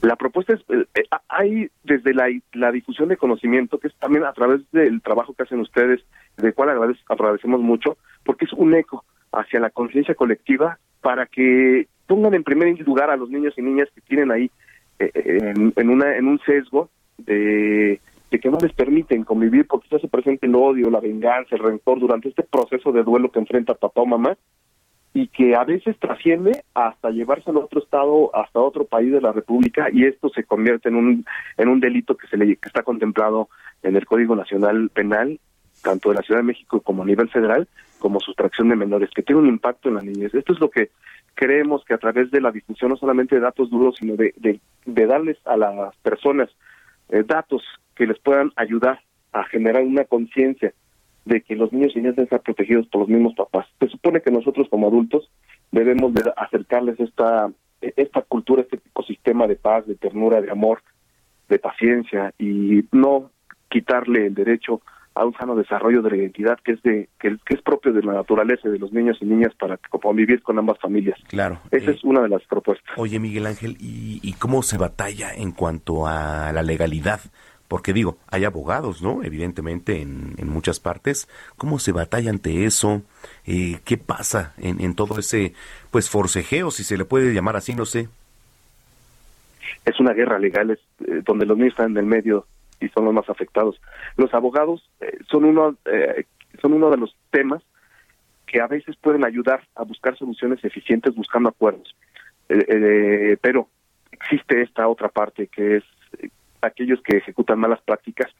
Speaker 9: La propuesta es, eh, eh, hay desde la, la, difusión de conocimiento, que es también a través del trabajo que hacen ustedes, del cual agradecemos mucho, porque es un eco hacia la conciencia colectiva para que pongan en primer lugar a los niños y niñas que tienen ahí en, en, una, en un sesgo de que no les permiten convivir porque se hace presente el odio, la venganza, el rencor durante este proceso de duelo que enfrenta papá o mamá y que a veces trasciende hasta llevarse a otro estado, hasta otro país de la República y esto se convierte en un en un delito que se le que está contemplado en el Código Nacional Penal tanto de la Ciudad de México como a nivel federal, como sustracción de menores, que tiene un impacto en la niñez. Esto es lo que creemos que a través de la difusión no solamente de datos duros, sino de, de, darles a las personas eh, datos que les puedan ayudar a generar una conciencia de que los niños y niñas deben estar protegidos por los mismos papás. Se supone que nosotros como adultos debemos de acercarles esta, esta cultura, este ecosistema de paz, de ternura, de amor, de paciencia y no quitarle el derecho a un sano desarrollo de la identidad que es de que, es propio de la naturaleza de los niños y niñas para convivir con ambas familias.
Speaker 4: Claro.
Speaker 9: Esa es una de las propuestas.
Speaker 4: Oye, Miguel Ángel, ¿y, ¿y cómo se batalla en cuanto a la legalidad? Porque digo, hay abogados, ¿no? Evidentemente en, en muchas partes. ¿Cómo se batalla ante eso? Eh, ¿Qué pasa en, en todo ese, pues, forcejeo, si se le puede llamar así, no sé?
Speaker 9: Es una guerra legal es, eh, donde los niños están en el medio y son los más afectados. Los abogados eh, son uno eh, son uno de los temas que a veces pueden ayudar a buscar soluciones eficientes buscando acuerdos. Eh, pero existe esta otra parte que es aquellos que ejecutan malas prácticas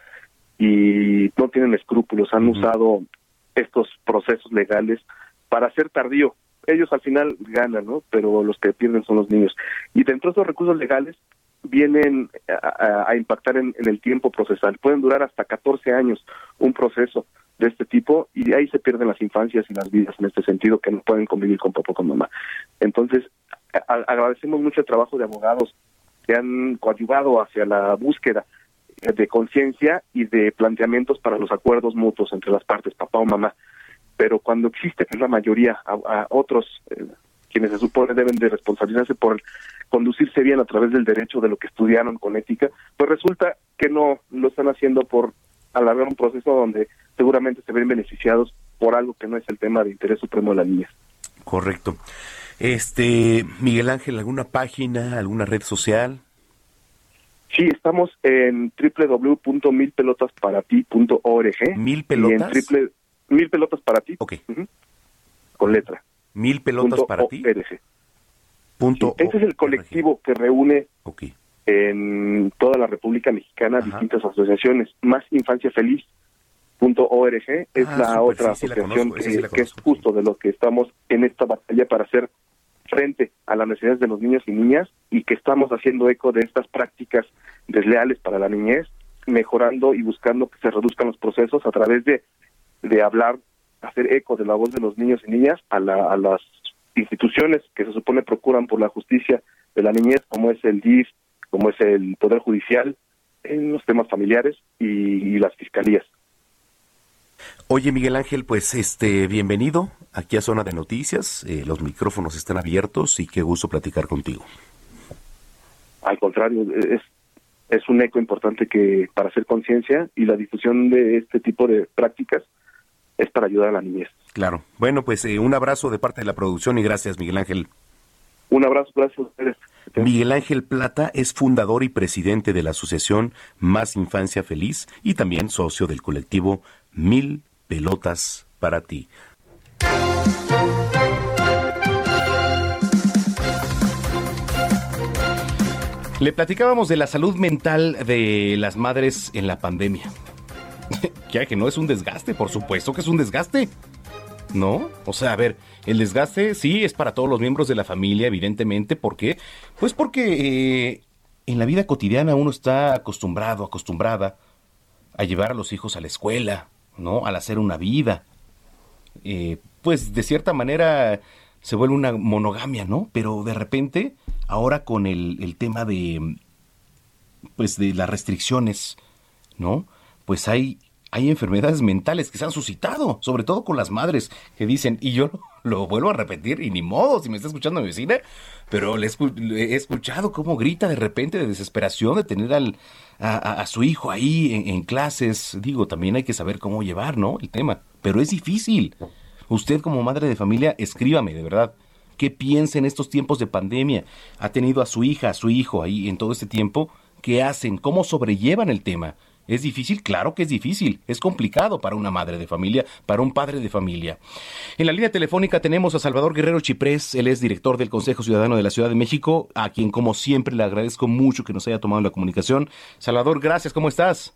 Speaker 9: y no tienen escrúpulos, han usado estos procesos legales para ser tardío. Ellos al final ganan, ¿no? Pero los que pierden son los niños. Y dentro de esos recursos legales vienen a, impactar en, el tiempo procesal. Pueden durar hasta 14 años un proceso de este tipo y de ahí se pierden las infancias y las vidas en este sentido que no pueden convivir con papá o con mamá. Entonces, agradecemos mucho el trabajo de abogados que han coadyuvado hacia la búsqueda de conciencia y de planteamientos para los acuerdos mutuos entre las partes, papá o mamá. Pero cuando existe, es la mayoría, a, otros eh, quienes se supone deben de responsabilizarse por conducirse bien a través del derecho de lo que estudiaron con ética, pues resulta que no lo están haciendo por alargar un proceso donde seguramente se ven beneficiados por algo que no es el tema de interés supremo de la niña.
Speaker 4: Correcto. Este, Miguel Ángel, ¿alguna página, alguna red social?
Speaker 9: Sí, estamos en www.milpelotasparati.org.
Speaker 4: ¿Mil pelotas?
Speaker 9: Y en triple, mil pelotas para ti.
Speaker 4: Ok.
Speaker 9: con letra.
Speaker 4: Mil pelotas para ti.
Speaker 9: Punto este es el colectivo que reúne en toda la República Mexicana distintas asociaciones. Más Infancia Feliz. Punto .org es ah, la otra asociación que, es justo de lo que estamos en esta batalla para hacer frente a las necesidades de los niños y niñas y que estamos haciendo eco de estas prácticas desleales para la niñez, mejorando y buscando que se reduzcan los procesos a través de, de hablar, hacer eco de la voz de los niños y niñas a, la, a las instituciones que se supone procuran por la justicia de la niñez, como es el DIF, como es el Poder Judicial, en los temas familiares y, las fiscalías.
Speaker 4: Oye Miguel Ángel, pues este bienvenido aquí a Zona de Noticias. Eh, los micrófonos están abiertos y qué gusto platicar contigo.
Speaker 9: Al contrario, es es un eco importante que para hacer conciencia y la difusión de este tipo de prácticas es para ayudar a la niñez.
Speaker 4: Claro. Bueno, pues eh, un abrazo de parte de la producción y gracias, Miguel Ángel.
Speaker 9: Un abrazo, gracias a ustedes.
Speaker 4: Miguel Ángel Plata es fundador y presidente de la asociación Más Infancia Feliz y también socio del colectivo Mil Pelotas para ti. Le platicábamos de la salud mental de las madres en la pandemia. <laughs> ya que no es un desgaste, por supuesto que es un desgaste. ¿No? O sea, a ver, el desgaste sí es para todos los miembros de la familia, evidentemente. ¿Por qué? Pues porque eh, en la vida cotidiana uno está acostumbrado, acostumbrada a llevar a los hijos a la escuela, ¿no? Al hacer una vida. Eh, pues de cierta manera se vuelve una monogamia, ¿no? Pero de repente, ahora con el, el tema de, pues de las restricciones, ¿no? Pues hay hay enfermedades mentales que se han suscitado, sobre todo con las madres que dicen, y yo <laughs> lo vuelvo a repetir, y ni modo si me está escuchando mi vecina, pero le he escuchado cómo grita de repente de desesperación de tener al, a, su hijo ahí en, en, clases. Digo, también hay que saber cómo llevar, ¿no? El tema, pero es difícil. Usted como madre de familia, escríbame, de verdad. ¿Qué piensa en estos tiempos de pandemia? ¿Ha tenido a su hija, a su hijo ahí en todo este tiempo? ¿Qué hacen? ¿Cómo sobrellevan el tema? ¿Es difícil? Claro que es difícil. Es complicado para una madre de familia, para un padre de familia. En la línea telefónica tenemos a Salvador Guerrero Chiprés. Él es director del Consejo Ciudadano de la Ciudad de México, a quien como siempre le agradezco mucho que nos haya tomado la comunicación. Salvador, gracias. ¿Cómo estás?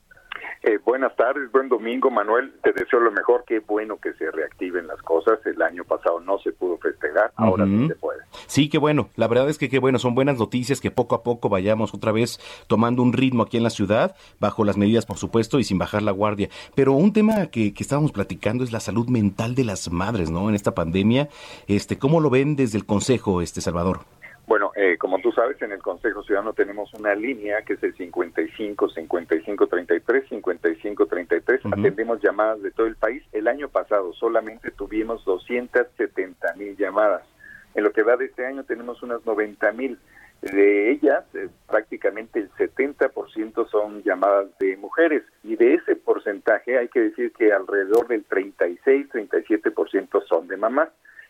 Speaker 5: Eh, buenas tardes, buen domingo, Manuel. Te deseo lo mejor. Qué bueno que se reactiven las cosas. El año pasado no se pudo festejar, ahora sí se puede.
Speaker 4: Sí, qué bueno. La verdad es que qué bueno. Son buenas noticias que poco a poco vayamos otra vez tomando un ritmo aquí en la ciudad, bajo las medidas, por supuesto, y sin bajar la guardia. Pero un tema que, que estábamos platicando es la salud mental de las madres, ¿no? En esta pandemia. Este, ¿Cómo lo ven desde el Consejo, este Salvador?
Speaker 5: Bueno, eh, como tú sabes, en el Consejo Ciudadano tenemos una línea que es el 55 55 33 55 33. Atendemos llamadas de todo el país. El año pasado solamente tuvimos 270 mil llamadas. En lo que va de este año tenemos unas 90 mil. De ellas, eh, prácticamente el 70% son llamadas de mujeres. Y de ese porcentaje hay que decir que alrededor del 36-37% son de mamás.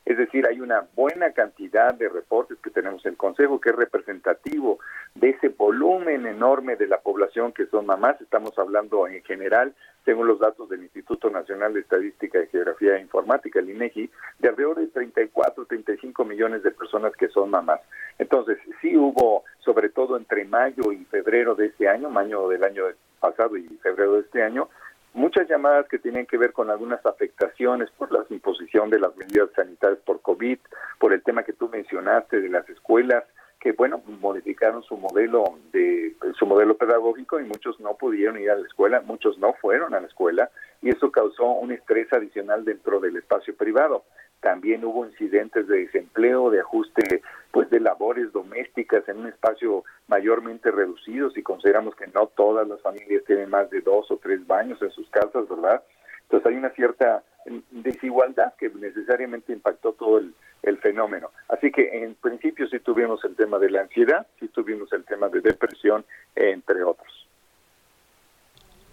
Speaker 5: Es decir, hay una buena cantidad de reportes que tenemos en el Consejo que es representativo de ese volumen enorme de la población que son mamás. Estamos hablando en general, según los datos del Instituto Nacional de Estadística y Geografía e Informática, el INEGI, de alrededor de 34, 35 millones de personas que son mamás. Entonces, sí hubo, sobre todo entre mayo y febrero de este año, mayo del año pasado y febrero de este año, muchas llamadas que tienen que ver con algunas afectaciones por la imposición de las medidas sanitarias por COVID, por el tema que tú mencionaste de las escuelas, que bueno, modificaron su modelo de su modelo pedagógico y muchos no pudieron ir a la escuela, muchos no fueron a la escuela y eso causó un estrés adicional dentro del espacio privado. También hubo incidentes de desempleo, de ajuste pues de labores domésticas en un espacio mayormente reducido si consideramos que no todas las familias tienen más de dos o tres baños en sus casas, ¿verdad? Entonces hay una cierta desigualdad que necesariamente impactó todo el, fenómeno. Así que en principio sí tuvimos el tema de la ansiedad, sí tuvimos el tema de depresión, entre otros.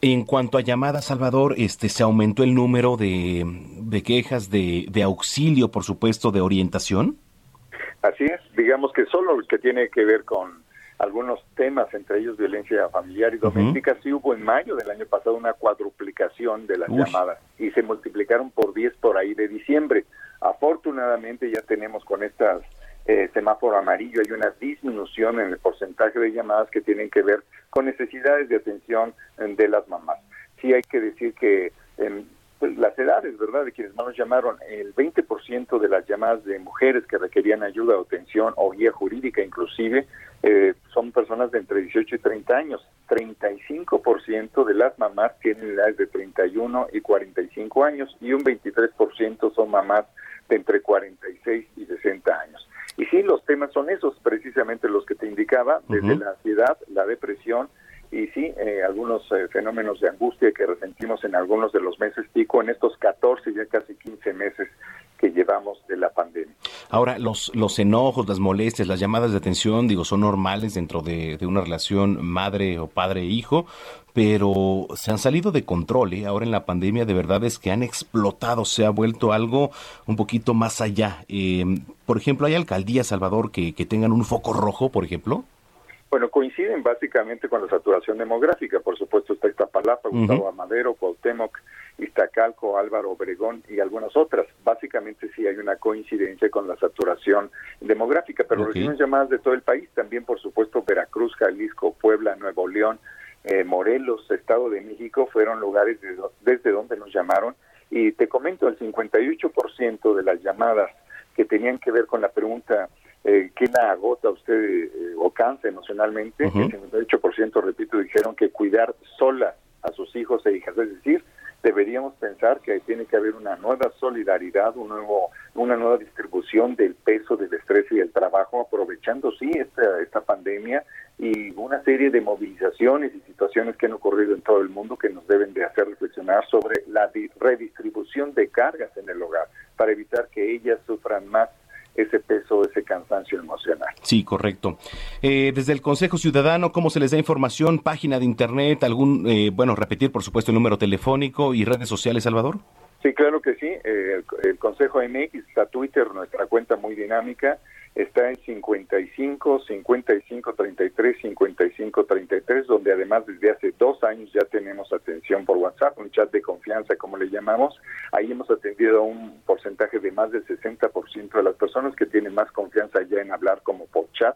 Speaker 4: En cuanto a llamadas, Salvador, este, se aumentó el número de, de quejas de, de auxilio, por supuesto, de orientación.
Speaker 5: Así es, digamos que solo el que tiene que ver con algunos temas, entre ellos violencia familiar y doméstica, sí hubo en mayo del año pasado una cuadruplicación de las llamadas y se multiplicaron por 10 por ahí de diciembre. Afortunadamente ya tenemos con estas eh, semáforo amarillo hay una disminución en el porcentaje de llamadas que tienen que ver con necesidades de atención eh, de las mamás. Sí hay que decir que en pues, las edades, ¿verdad?, de quienes más nos llamaron, el 20% de las llamadas de mujeres que requerían ayuda o atención o guía jurídica inclusive eh, son personas de entre 18 y 30 años. 35% de las mamás tienen edades de 31 y 45 años y un 23% son mamás de entre 46 y 60 años. Y sí, los temas son esos, precisamente los que te indicaba, desde la ansiedad, la depresión, y sí, eh, algunos eh, fenómenos de angustia que resentimos en algunos de los meses pico, en estos 14, ya casi 15 meses que llevamos de la pandemia.
Speaker 4: Ahora, los, los enojos, las molestias, las llamadas de atención, digo, son normales dentro de, una relación madre o padre-hijo, pero se han salido de control. ¿eh? Ahora en la pandemia de verdad es que han explotado, se ha vuelto algo un poquito más allá. por ejemplo, ¿hay alcaldías, Salvador, que, que tengan un foco rojo, por ejemplo?
Speaker 5: Bueno, coinciden básicamente con la saturación demográfica. Por supuesto está Iztapalapa, Gustavo Amadero, Cuauhtémoc, Iztacalco, Álvaro Obregón y algunas otras. Básicamente sí hay una coincidencia con la saturación demográfica, pero recibimos llamadas de todo el país, también por supuesto Veracruz, Jalisco, Puebla, Nuevo León, eh, Morelos, Estado de México fueron lugares desde donde nos llamaron y te comento, el 58% de las llamadas que tenían que ver con la pregunta eh, ¿qué la agota usted eh, o cansa emocionalmente? El 58%, repito, dijeron que cuidar sola a sus hijos e hijas, es decir, deberíamos pensar que tiene que haber una nueva solidaridad, un nuevo, una nueva distribución del peso del estrés y del trabajo, aprovechando sí esta, esta pandemia y una serie de movilizaciones y situaciones que han ocurrido en todo el mundo que nos deben de hacer reflexionar sobre la redistribución de cargas en el hogar para evitar que ellas sufran más ese peso, ese cansancio emocional.
Speaker 4: Sí, correcto. Eh, desde el Consejo Ciudadano, ¿cómo se les da información? ¿Página de Internet? ¿Algún, eh, bueno, repetir, por supuesto, el número telefónico y redes sociales, Salvador?
Speaker 5: Sí, claro que sí. Eh, el, Consejo MX está Twitter, nuestra cuenta muy dinámica está en 55 55 33 55 33 donde además desde hace dos años ya tenemos atención por WhatsApp un chat de confianza como le llamamos ahí hemos atendido a un porcentaje de más del 60% de las personas que tienen más confianza ya en hablar como por chat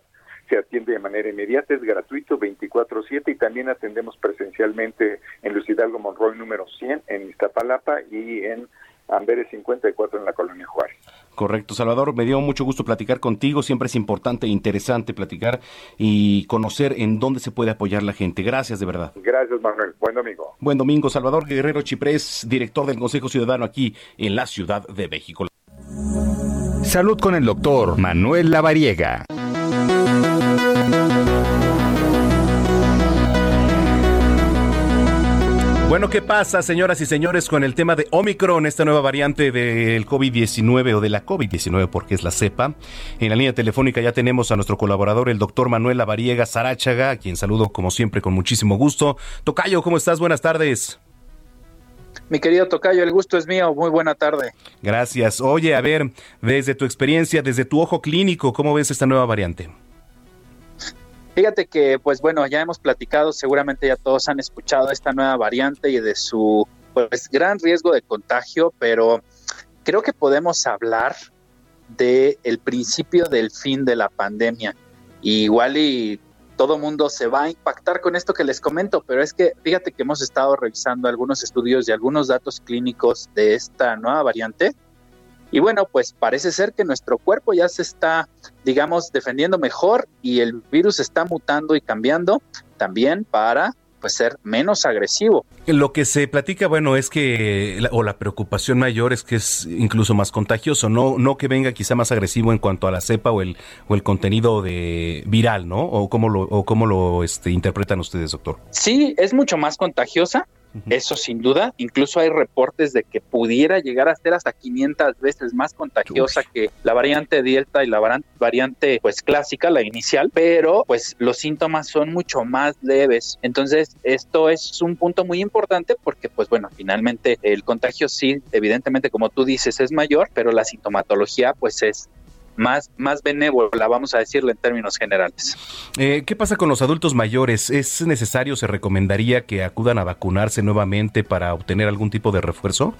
Speaker 5: se atiende de manera inmediata, es gratuito 24/7 y también atendemos presencialmente en Luis Hidalgo Monroy número 100 en Iztapalapa y en Amberes 54 en la Colonia Juárez.
Speaker 4: Correcto, Salvador, me dio mucho gusto platicar contigo, siempre es importante e interesante platicar y conocer en dónde se puede apoyar la gente. Gracias de verdad.
Speaker 5: Gracias, Manuel. Buen domingo.
Speaker 4: Buen domingo, Salvador Guerrero Chiprés, director del Consejo Ciudadano aquí en la Ciudad de México.
Speaker 10: Salud con el doctor Manuel Lavariega.
Speaker 4: Bueno, ¿qué pasa, señoras y señores, con el tema de Omicron, esta nueva variante del COVID-19 o de la COVID-19, porque es la cepa? En la línea telefónica ya tenemos a nuestro colaborador, el doctor Manuel Lavariega Sarachaga, a quien saludo como siempre con muchísimo gusto. Tocayo, ¿cómo estás? Buenas tardes.
Speaker 11: Mi querido Tocayo, el gusto es mío. Muy buena tarde.
Speaker 4: Gracias. Oye, a ver, desde tu experiencia, desde tu ojo clínico, ¿cómo ves esta nueva variante?
Speaker 11: Fíjate que, pues bueno, ya hemos platicado, seguramente ya todos han escuchado esta nueva variante y de su pues gran riesgo de contagio, pero creo que podemos hablar de el principio del fin de la pandemia. igual y todo mundo se va a impactar con esto que les comento, pero es que fíjate que hemos estado revisando algunos estudios y algunos datos clínicos de esta nueva variante y bueno, pues parece ser que nuestro cuerpo ya se está, digamos, defendiendo mejor y el virus está mutando y cambiando también para pues ser menos agresivo.
Speaker 4: Lo que se platica, bueno, es que, o la preocupación mayor es que es incluso más contagioso, no, no que venga quizá más agresivo en cuanto a la cepa o el, o el contenido de viral, ¿no? O cómo lo, o cómo lo este, interpretan ustedes, doctor.
Speaker 11: Sí, es mucho más contagiosa, eso sin duda, incluso hay reportes de que pudiera llegar a ser hasta 500 veces más contagiosa que la variante Delta y la variante pues clásica, la inicial, pero pues los síntomas son mucho más leves. Entonces, esto es un punto muy importante porque pues bueno, finalmente el contagio sí, evidentemente como tú dices, es mayor, pero la sintomatología pues es más, más benévola, vamos a decirlo en términos generales.
Speaker 4: Eh, ¿Qué pasa con los adultos mayores? ¿Es necesario, se recomendaría que acudan a vacunarse nuevamente para obtener algún tipo de refuerzo?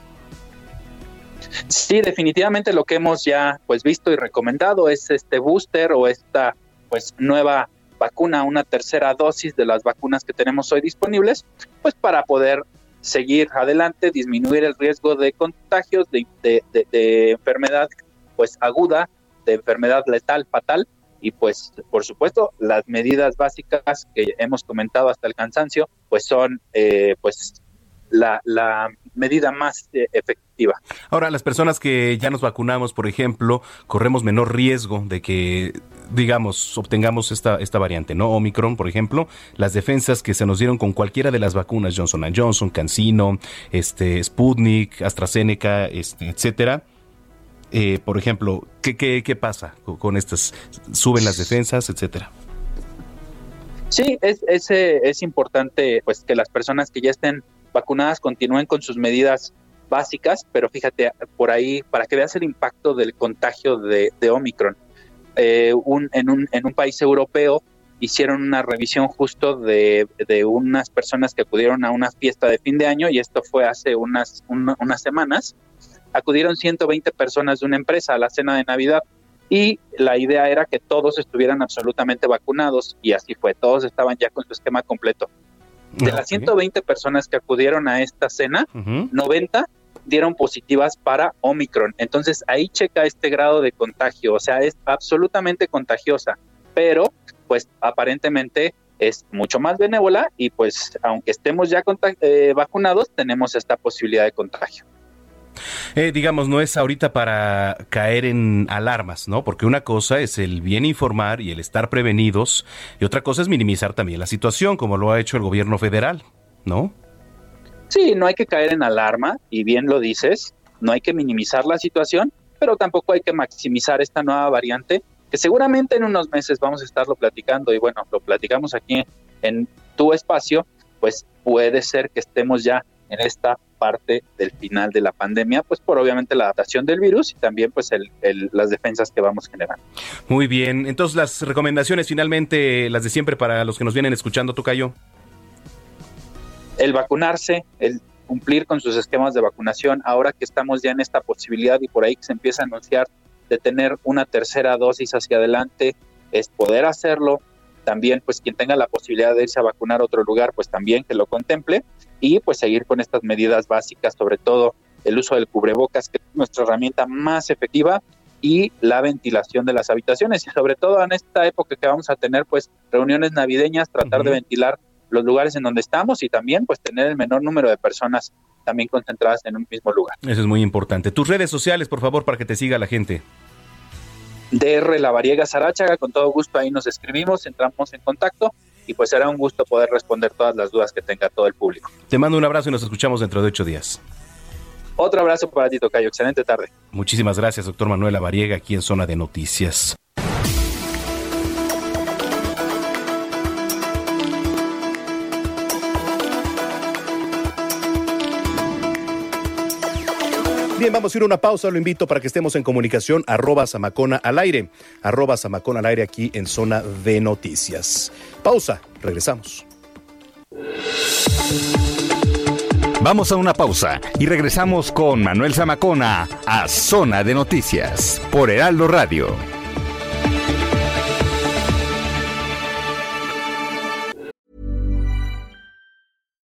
Speaker 11: Sí, definitivamente lo que hemos ya pues visto y recomendado es este booster o esta pues nueva vacuna, una tercera dosis de las vacunas que tenemos hoy disponibles, pues para poder seguir adelante, disminuir el riesgo de contagios, de, de enfermedad pues aguda de enfermedad letal fatal y pues por supuesto las medidas básicas que hemos comentado hasta el cansancio pues son eh, pues la, la, medida más eh, efectiva.
Speaker 4: Ahora, las personas que ya nos vacunamos, por ejemplo, corremos menor riesgo de que, digamos, obtengamos esta, esta variante, ¿no? Omicron, por ejemplo, las defensas que se nos dieron con cualquiera de las vacunas, Johnson Johnson, CanSino, este, Sputnik, AstraZeneca, este, etcétera, eh, por ejemplo, ¿qué, qué, pasa con, estas? ¿Suben las defensas, etcétera?
Speaker 11: Sí, es, es, es importante pues que las personas que ya estén vacunadas continúen con sus medidas básicas, pero fíjate, por ahí, para que veas el impacto del contagio de, Omicron, eh, un, en, un, en un país europeo hicieron una revisión justo de, de, unas personas que acudieron a una fiesta de fin de año y esto fue hace unas, unas semanas acudieron 120 personas de una empresa a la cena de Navidad y la idea era que todos estuvieran absolutamente vacunados y así fue, todos estaban ya con su esquema completo. De las 120 personas que acudieron a esta cena, 90 dieron positivas para Omicron. Entonces ahí checa este grado de contagio, o sea, es absolutamente contagiosa, pero pues aparentemente es mucho más benévola y pues aunque estemos ya eh, vacunados, tenemos esta posibilidad de contagio.
Speaker 4: Eh, digamos, no es ahorita para caer en alarmas, ¿no? Porque una cosa es el bien informar y el estar prevenidos, y otra cosa es minimizar también la situación, como lo ha hecho el gobierno federal, ¿no?
Speaker 11: Sí, no hay que caer en alarma, y bien lo dices, no hay que minimizar la situación, pero tampoco hay que maximizar esta nueva variante, que seguramente en unos meses vamos a estarlo platicando, y bueno, lo platicamos aquí en tu espacio, pues puede ser que estemos ya en esta parte del final de la pandemia, pues por obviamente la adaptación del virus y también pues el, las defensas que vamos generando.
Speaker 4: Muy bien, entonces las recomendaciones finalmente, las de siempre para los que nos vienen escuchando, Tocayo.
Speaker 11: El vacunarse, el cumplir con sus esquemas de vacunación, ahora que estamos ya en esta posibilidad y por ahí que se empieza a anunciar de tener una tercera dosis hacia adelante, es poder hacerlo. También, pues quien tenga la posibilidad de irse a vacunar a otro lugar, pues también que lo contemple y pues seguir con estas medidas básicas, sobre todo el uso del cubrebocas, que es nuestra herramienta más efectiva y la ventilación de las habitaciones y sobre todo en esta época que vamos a tener pues reuniones navideñas, tratar de ventilar los lugares en donde estamos y también pues tener el menor número de personas también concentradas en un mismo lugar.
Speaker 3: Eso es muy importante. Tus redes sociales, por favor, para que te siga la gente.
Speaker 11: DR La Variega Sarachaga, con todo gusto ahí nos escribimos, entramos en contacto y pues será un gusto poder responder todas las dudas que tenga todo el público.
Speaker 3: Te mando un abrazo y nos escuchamos dentro de ocho días.
Speaker 11: Otro abrazo para ti, Tocayo. Excelente tarde.
Speaker 3: Muchísimas gracias, doctor Manuel Lavariega, aquí en Zona de Noticias.
Speaker 1: Bien, vamos a ir a una pausa. Lo invito para que estemos en comunicación. Arroba Samacona al aire. Arroba Samacona al aire aquí en Zona de Noticias. Pausa. Regresamos.
Speaker 10: Vamos a una pausa y regresamos con Manuel Zamacona a Zona de Noticias por Heraldo Radio.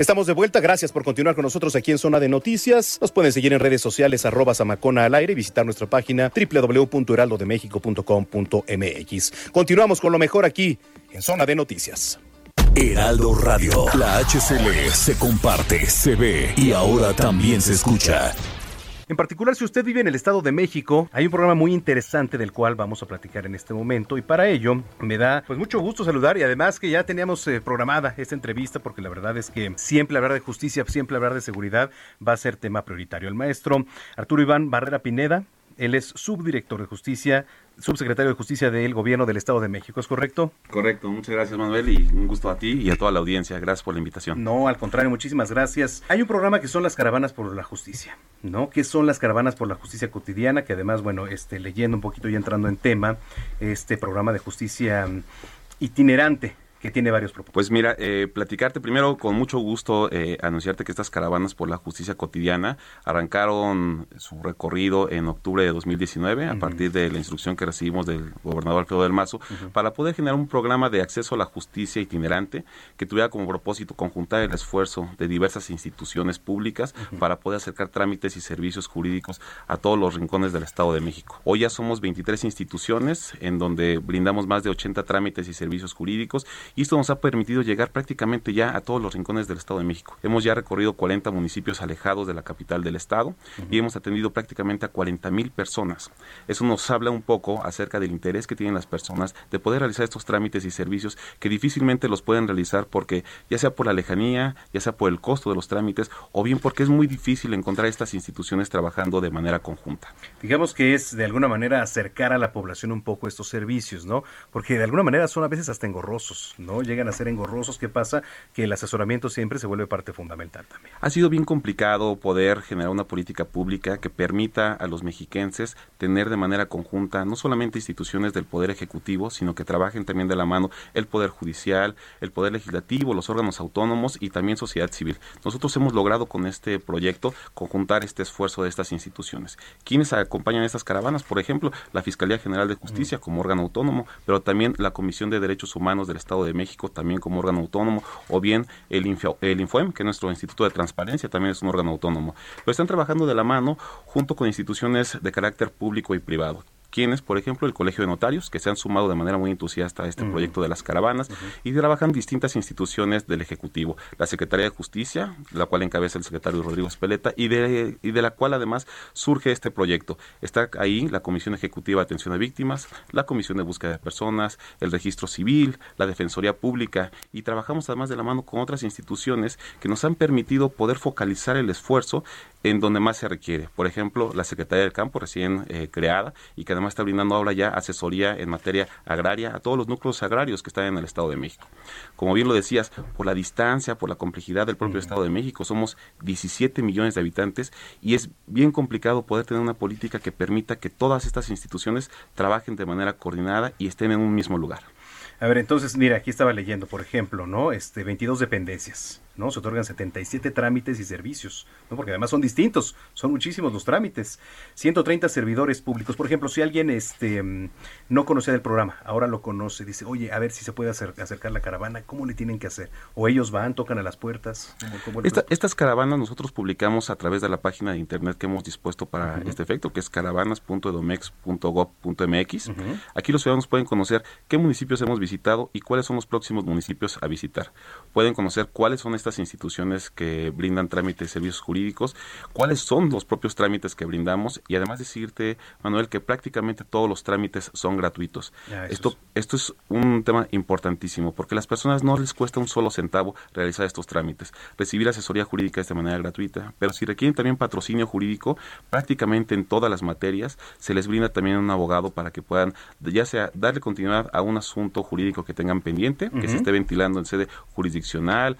Speaker 1: Estamos de vuelta. Gracias por continuar con nosotros aquí en Zona de Noticias. Nos pueden seguir en redes sociales arroba Samacona al aire y visitar nuestra página www.heraldodemexico.com.mx. Continuamos con lo mejor aquí en Zona de Noticias.
Speaker 12: Heraldo Radio. La HCL se comparte, se ve y ahora también se escucha.
Speaker 4: En particular, si usted vive en el Estado de México, hay un programa muy interesante del cual vamos a platicar en este momento y para ello me da pues mucho gusto saludar y además que ya teníamos eh, programada esta entrevista porque la verdad es que siempre hablar de justicia, siempre hablar de seguridad va a ser tema prioritario. El maestro Arturo Iván Barrera Pineda, él es subdirector de justicia, subsecretario de justicia del gobierno del Estado de México, ¿es correcto?
Speaker 13: Correcto, muchas gracias Manuel y un gusto a ti y a toda la audiencia. Gracias por la invitación.
Speaker 4: No, al contrario, muchísimas gracias. Hay un programa que son las caravanas por la justicia, ¿no? ¿Qué son las caravanas por la justicia cotidiana? Que además, bueno, este, leyendo un poquito y entrando en tema, este programa de justicia mm, itinerante que tiene varios propósitos.
Speaker 13: Pues mira, eh, platicarte primero con mucho gusto, eh, anunciarte que estas caravanas por la justicia cotidiana arrancaron su recorrido en octubre de 2019 a partir de la instrucción que recibimos del gobernador Alfredo del Mazo para poder generar un programa de acceso a la justicia itinerante que tuviera como propósito conjuntar el esfuerzo de diversas instituciones públicas para poder acercar trámites y servicios jurídicos a todos los rincones del Estado de México. Hoy ya somos 23 instituciones en donde brindamos más de 80 trámites y servicios jurídicos y esto nos ha permitido llegar prácticamente ya a todos los rincones del Estado de México. Hemos ya recorrido 40 municipios alejados de la capital del Estado y hemos atendido prácticamente a 40 mil personas. Eso nos habla un poco acerca del interés que tienen las personas de poder realizar estos trámites y servicios que difícilmente los pueden realizar porque ya sea por la lejanía, ya sea por el costo de los trámites o bien porque es muy difícil encontrar estas instituciones trabajando de manera conjunta.
Speaker 4: Digamos que es de alguna manera acercar a la población un poco estos servicios, ¿no? Porque de alguna manera son a veces hasta engorrosos, ¿no? Llegan a ser engorrosos. ¿Qué pasa? Que el asesoramiento siempre se vuelve parte fundamental también.
Speaker 13: Ha sido bien complicado poder generar una política pública que permita a los mexiquenses tener de manera conjunta no solamente instituciones del Poder Ejecutivo, sino que trabajen también de la mano el Poder Judicial, el Poder Legislativo, los órganos autónomos y también sociedad civil. Nosotros hemos logrado con este proyecto conjuntar este esfuerzo de estas instituciones. ¿Quiénes acompañan estas caravanas? Por ejemplo, la Fiscalía General de Justicia como órgano autónomo, pero también la Comisión de Derechos Humanos del Estado de México también como órgano autónomo, o bien el, el Infoem, que es nuestro Instituto de Transparencia, también es un órgano autónomo. Pero están trabajando de la mano junto con instituciones de carácter público y privado. Quienes, por ejemplo, el Colegio de Notarios, que se han sumado de manera muy entusiasta a este proyecto de las caravanas, y trabajan distintas instituciones del Ejecutivo, la Secretaría de Justicia, la cual encabeza el secretario Rodrigo Espeleta, y de, y de la cual además surge este proyecto. Está ahí la Comisión Ejecutiva de Atención a Víctimas, la Comisión de Búsqueda de Personas, el Registro Civil, la Defensoría Pública, y trabajamos además de la mano con otras instituciones que nos han permitido poder focalizar el esfuerzo en donde más se requiere. Por ejemplo, la Secretaría del Campo, recién eh, creada, y que además está brindando ahora ya asesoría en materia agraria a todos los núcleos agrarios que están en el Estado de México. Como bien lo decías, por la distancia, por la complejidad del propio Estado de México, somos 17 millones de habitantes y es bien complicado poder tener una política que permita que todas estas instituciones trabajen de manera coordinada y estén en un mismo lugar.
Speaker 4: A ver, entonces, mira, aquí estaba leyendo, por ejemplo, ¿no? Este, 22 dependencias. ¿No? Se otorgan 77 trámites y servicios, ¿no? Porque además son distintos, son muchísimos los trámites. 130 servidores públicos. Por ejemplo, si alguien este, mm, no conocía del programa, ahora lo conoce, dice, oye, a ver si se puede acercar la caravana, ¿cómo le tienen que hacer? O ellos van, tocan a las puertas.
Speaker 13: estas caravanas nosotros publicamos a través de la página de internet que hemos dispuesto para este efecto, que es caravanas.edomex.gov.mx. Aquí los ciudadanos pueden conocer qué municipios hemos visitado y cuáles son los próximos municipios a visitar. Pueden conocer cuáles son estas instituciones que brindan trámites y servicios jurídicos, cuáles son los propios trámites que brindamos y además decirte, Manuel, que prácticamente todos los trámites son gratuitos. esto, esto es un tema importantísimo porque a las personas no les cuesta un solo centavo realizar estos trámites. Recibir asesoría jurídica es de manera gratuita, pero si requieren también patrocinio jurídico, prácticamente en todas las materias se les brinda también un abogado para que puedan ya sea darle continuidad a un asunto jurídico que tengan pendiente, que se esté ventilando en sede jurisdiccional,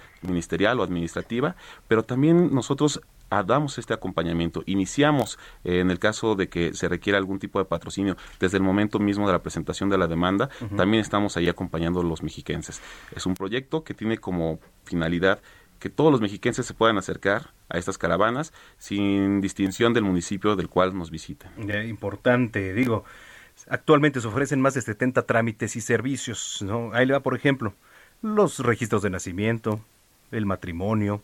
Speaker 13: ministerial, o administrativa, pero también nosotros damos este acompañamiento. Iniciamos, eh, en el caso de que se requiera algún tipo de patrocinio, desde el momento mismo de la presentación de la demanda, también estamos ahí acompañando a los mexiquenses. Es un proyecto que tiene como finalidad que todos los mexiquenses se puedan acercar a estas caravanas sin distinción del municipio del cual nos visitan.
Speaker 4: importante, digo, actualmente se ofrecen más de 70 trámites y servicios, ¿no? Ahí le va, por ejemplo, los registros de nacimiento, el matrimonio,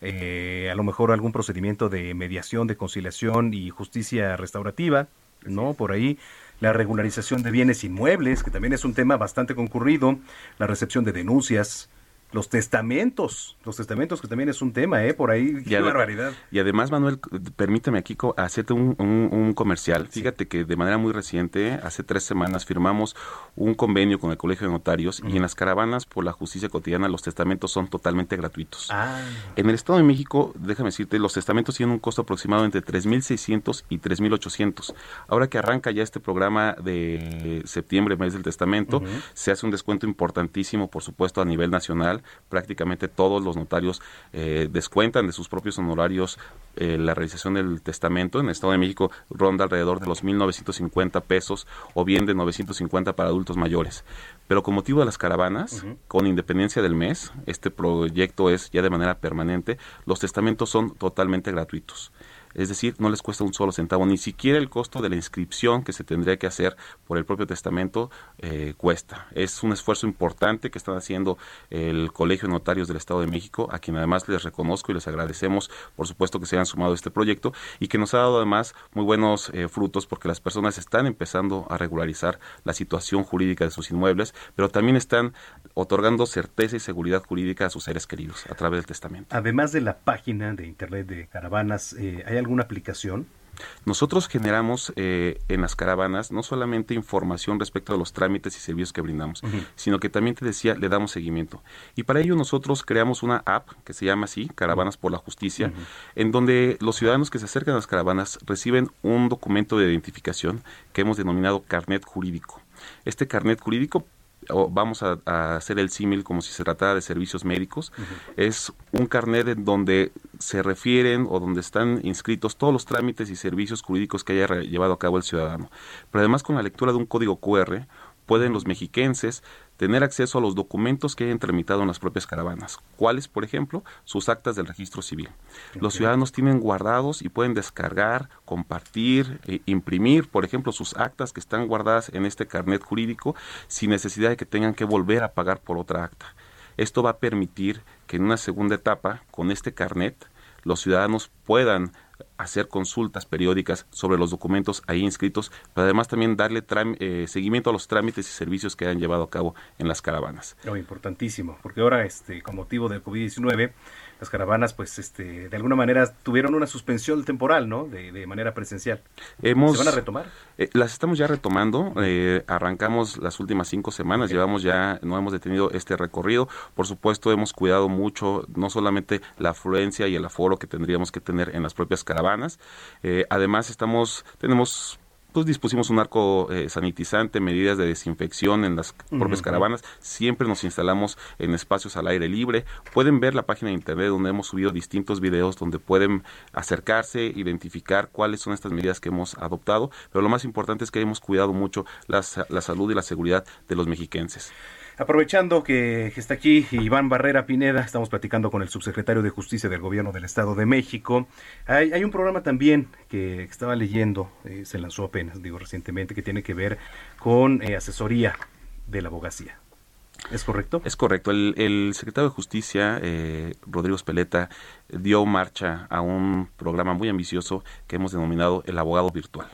Speaker 4: eh, a lo mejor algún procedimiento de mediación, de conciliación y justicia restaurativa, ¿no? Por ahí la regularización de bienes inmuebles, que también es un tema bastante concurrido, la recepción de denuncias, los testamentos, los testamentos que también es un tema, ¿eh? Por ahí, qué barbaridad.
Speaker 13: Y además, Manuel, permíteme aquí hacerte un, un, comercial. Fíjate que de manera muy reciente, hace tres semanas, firmamos un convenio con el Colegio de Notarios y en las caravanas por la justicia cotidiana los testamentos son totalmente gratuitos. Ah. En el Estado de México, déjame decirte, los testamentos tienen un costo aproximado entre 3.600 y 3.800. Ahora que arranca ya este programa de septiembre, mes del testamento, se hace un descuento importantísimo, por supuesto, a nivel nacional prácticamente todos los notarios eh, descuentan de sus propios honorarios eh, la realización del testamento. En el Estado de México ronda alrededor de los 1.950 pesos o bien de 950 para adultos mayores. Pero con motivo de las caravanas, con independencia del mes, este proyecto es ya de manera permanente, los testamentos son totalmente gratuitos es decir, no les cuesta un solo centavo, ni siquiera el costo de la inscripción que se tendría que hacer por el propio testamento eh, cuesta. Es un esfuerzo importante que están haciendo el Colegio de Notarios del Estado de México, a quien además les reconozco y les agradecemos, por supuesto, que se hayan sumado a este proyecto y que nos ha dado además muy buenos eh, frutos porque las personas están empezando a regularizar la situación jurídica de sus inmuebles, pero también están otorgando certeza y seguridad jurídica a sus seres queridos a través del testamento.
Speaker 4: Además de la página de internet de Caravanas, eh, ¿hay alguna aplicación?
Speaker 13: Nosotros generamos eh, en las caravanas no solamente información respecto a los trámites y servicios que brindamos, sino que también te decía, le damos seguimiento. Y para ello nosotros creamos una app que se llama así, Caravanas por la Justicia, en donde los ciudadanos que se acercan a las caravanas reciben un documento de identificación que hemos denominado carnet jurídico. Este carnet jurídico vamos a, hacer el símil como si se tratara de servicios médicos, es un carnet en donde se refieren o donde están inscritos todos los trámites y servicios jurídicos que haya llevado a cabo el ciudadano. Pero además con la lectura de un código QR pueden los mexiquenses tener acceso a los documentos que hayan tramitado en las propias caravanas. ¿Cuáles, por ejemplo? Sus actas del registro civil. Los ciudadanos tienen guardados y pueden descargar, compartir, e imprimir, por ejemplo, sus actas que están guardadas en este carnet jurídico sin necesidad de que tengan que volver a pagar por otra acta. Esto va a permitir que en una segunda etapa, con este carnet, los ciudadanos puedan hacer consultas periódicas sobre los documentos ahí inscritos, pero además también darle eh, seguimiento a los trámites y servicios que han llevado a cabo en las caravanas.
Speaker 4: Oh, importantísimo, porque ahora este con motivo del COVID-19 las caravanas, pues, este, de alguna manera tuvieron una suspensión temporal, ¿no? De, manera presencial.
Speaker 13: Hemos,
Speaker 4: ¿Se van a retomar?
Speaker 13: Eh, las estamos ya retomando. Eh, arrancamos las últimas cinco semanas. Llevamos ya, no hemos detenido este recorrido. Por supuesto, hemos cuidado mucho, no solamente la afluencia y el aforo que tendríamos que tener en las propias caravanas. Eh, además, estamos, tenemos pues dispusimos un arco eh, sanitizante, medidas de desinfección en las propias caravanas. Siempre nos instalamos en espacios al aire libre. Pueden ver la página de internet donde hemos subido distintos videos donde pueden acercarse, identificar cuáles son estas medidas que hemos adoptado. Pero lo más importante es que hemos cuidado mucho la, la salud y la seguridad de los mexiquenses.
Speaker 4: Aprovechando que, está aquí Iván Barrera Pineda, estamos platicando con el subsecretario de Justicia del Gobierno del Estado de México. Hay, un programa también que, estaba leyendo, eh, se lanzó apenas, digo recientemente, que tiene que ver con eh, asesoría de la abogacía. ¿Es correcto?
Speaker 13: Es correcto. El, secretario de Justicia, eh, Rodrigo Espeleta, dio marcha a un programa muy ambicioso que hemos denominado el abogado virtual.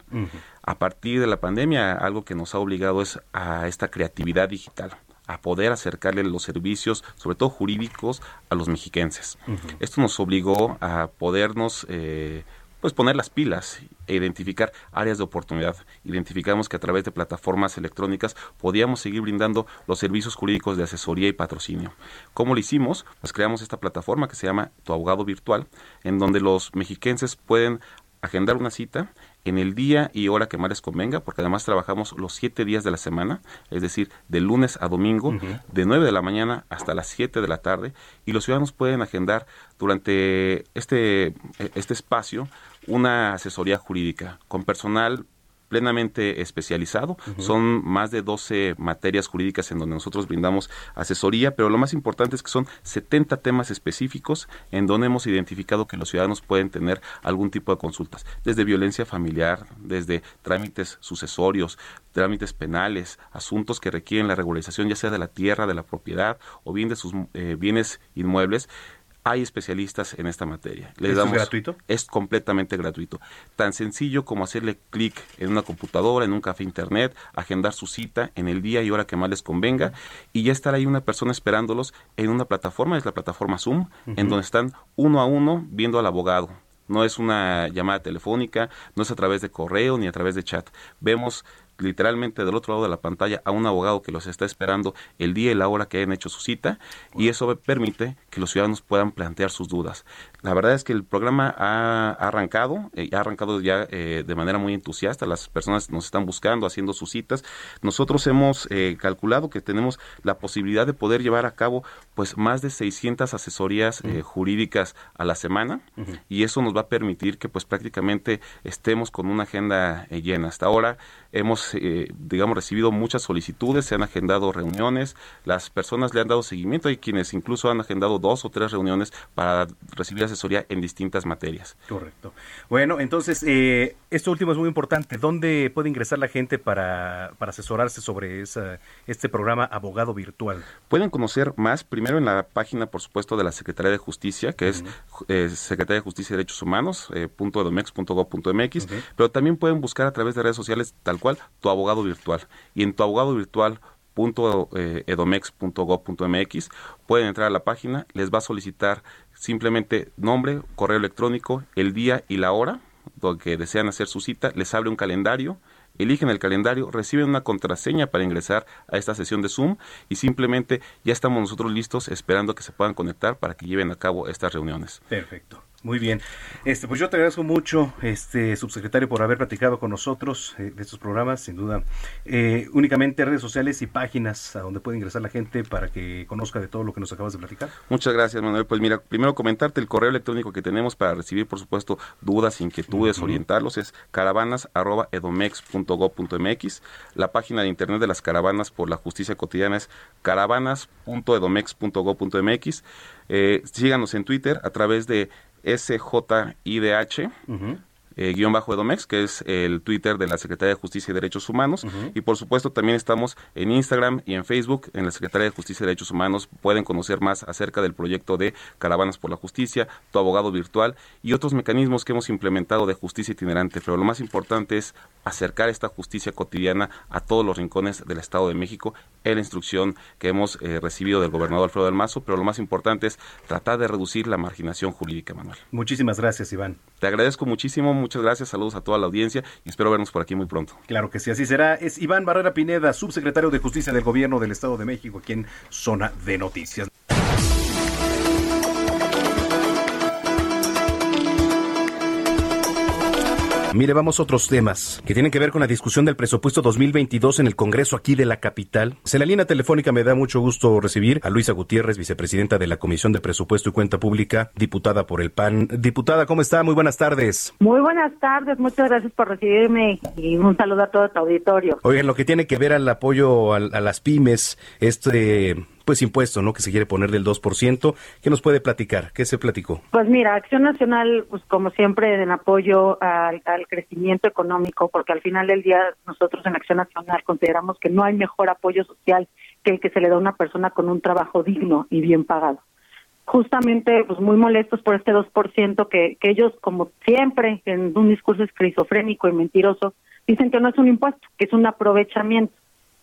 Speaker 13: A partir de la pandemia, algo que nos ha obligado es a esta creatividad digital a poder acercarle los servicios, sobre todo jurídicos, a los mexiquenses. Esto nos obligó a podernos eh, pues poner las pilas e identificar áreas de oportunidad. Identificamos que a través de plataformas electrónicas podíamos seguir brindando los servicios jurídicos de asesoría y patrocinio. ¿Cómo lo hicimos? Pues creamos esta plataforma que se llama Tu Abogado Virtual, en donde los mexiquenses pueden agendar una cita en el día y hora que más les convenga, porque además trabajamos los siete días de la semana, es decir, de lunes a domingo, de 9 de la mañana hasta las 7 de la tarde, y los ciudadanos pueden agendar durante este, este espacio una asesoría jurídica con personal plenamente especializado. Son más de 12 materias jurídicas en donde nosotros brindamos asesoría, pero lo más importante es que son 70 temas específicos en donde hemos identificado que los ciudadanos pueden tener algún tipo de consultas, desde violencia familiar, desde trámites sucesorios, trámites penales, asuntos que requieren la regularización ya sea de la tierra, de la propiedad o bien de sus eh, bienes inmuebles hay especialistas en esta materia.
Speaker 4: ¿Es gratuito?
Speaker 13: Es completamente gratuito. Tan sencillo como hacerle clic en una computadora, en un café internet, agendar su cita en el día y hora que más les convenga y ya estar ahí una persona esperándolos en una plataforma, es la plataforma Zoom, en donde están uno a uno viendo al abogado. No es una llamada telefónica, no es a través de correo ni a través de chat. Vemos literalmente del otro lado de la pantalla a un abogado que los está esperando el día y la hora que hayan hecho su cita y eso permite que los ciudadanos puedan plantear sus dudas. La verdad es que el programa ha, arrancado, eh, ha arrancado ya eh, de manera muy entusiasta, las personas nos están buscando, haciendo sus citas. Nosotros hemos eh, calculado que tenemos la posibilidad de poder llevar a cabo pues más de 600 asesorías jurídicas a la semana y eso nos va a permitir que pues prácticamente estemos con una agenda llena. Hasta ahora hemos, digamos, recibido muchas solicitudes, se han agendado reuniones, las personas le han dado seguimiento, hay quienes incluso han agendado dos o tres reuniones para recibir asesoría en distintas materias.
Speaker 4: Correcto. Bueno, entonces, eh, esto último es muy importante. ¿Dónde puede ingresar la gente para, para asesorarse sobre esa, este programa Abogado Virtual?
Speaker 13: Pueden conocer más primero en la página, por supuesto, de la Secretaría de Justicia, que es eh, Secretaría de Justicia y Derechos Humanos, eh, pero también pueden buscar a través de redes sociales tal cual tu abogado virtual. Y en tu abogado virtual edomex.gov.mx pueden entrar a la página, les va a solicitar simplemente nombre, correo electrónico, el día y la hora donde desean hacer su cita, les abre un calendario, eligen el calendario, reciben una contraseña para ingresar a esta sesión de Zoom y simplemente ya estamos nosotros listos esperando que se puedan conectar para que lleven a cabo estas reuniones.
Speaker 4: Perfecto. Muy bien. Este, pues yo te agradezco mucho, este subsecretario, por haber platicado con nosotros eh, de estos programas, sin duda. Eh, únicamente redes sociales y páginas a donde puede ingresar la gente para que conozca de todo lo que nos acabas de platicar.
Speaker 13: Muchas gracias, Manuel. Pues mira, primero comentarte el correo electrónico que tenemos para recibir, por supuesto, dudas, inquietudes, orientarlos es caravanas@edomex.gov.mx. La página de internet de las caravanas por la justicia cotidiana es caravanas.edomex.gov.mx. Eh, síganos en Twitter a través de SJIDH. eh, guion bajo Edomex, que es el Twitter de la Secretaría de Justicia y Derechos Humanos. Y por supuesto también estamos en Instagram y en Facebook, en la Secretaría de Justicia y Derechos Humanos. Pueden conocer más acerca del proyecto de Caravanas por la Justicia, Tu Abogado Virtual y otros mecanismos que hemos implementado de justicia itinerante. Pero lo más importante es acercar esta justicia cotidiana a todos los rincones del Estado de México en la instrucción que hemos eh, recibido del gobernador Alfredo del Mazo, pero lo más importante es tratar de reducir la marginación jurídica, Manuel.
Speaker 4: Muchísimas gracias, Iván.
Speaker 13: Te agradezco muchísimo, muchas gracias, saludos a toda la audiencia y espero vernos por aquí muy pronto.
Speaker 4: Claro que sí, así será. Es Iván Barrera Pineda, subsecretario de Justicia del Gobierno del Estado de México, aquí en Zona de Noticias. Mire, vamos a otros temas que tienen que ver con la discusión del presupuesto 2022 en el Congreso aquí de la capital. En la línea telefónica me da mucho gusto recibir a Luisa Gutiérrez, vicepresidenta de la Comisión de Presupuesto y Cuenta Pública, diputada por el PAN. Diputada, ¿cómo está? Muy buenas tardes.
Speaker 14: Muy buenas tardes, muchas gracias por recibirme y un saludo a todo tu auditorio.
Speaker 4: Oigan, lo que tiene que ver al apoyo a, a las pymes, este pues impuesto, ¿no? Que se quiere poner del 2%. ¿Qué nos puede platicar? ¿Qué se platicó?
Speaker 14: Pues mira, Acción Nacional, pues como siempre, en apoyo al, crecimiento económico, porque al final del día nosotros en Acción Nacional consideramos que no hay mejor apoyo social que el que se le da a una persona con un trabajo digno y bien pagado. Justamente, pues muy molestos por este 2% que, que ellos, como siempre, en un discurso esquizofrénico y mentiroso, dicen que no es un impuesto, que es un aprovechamiento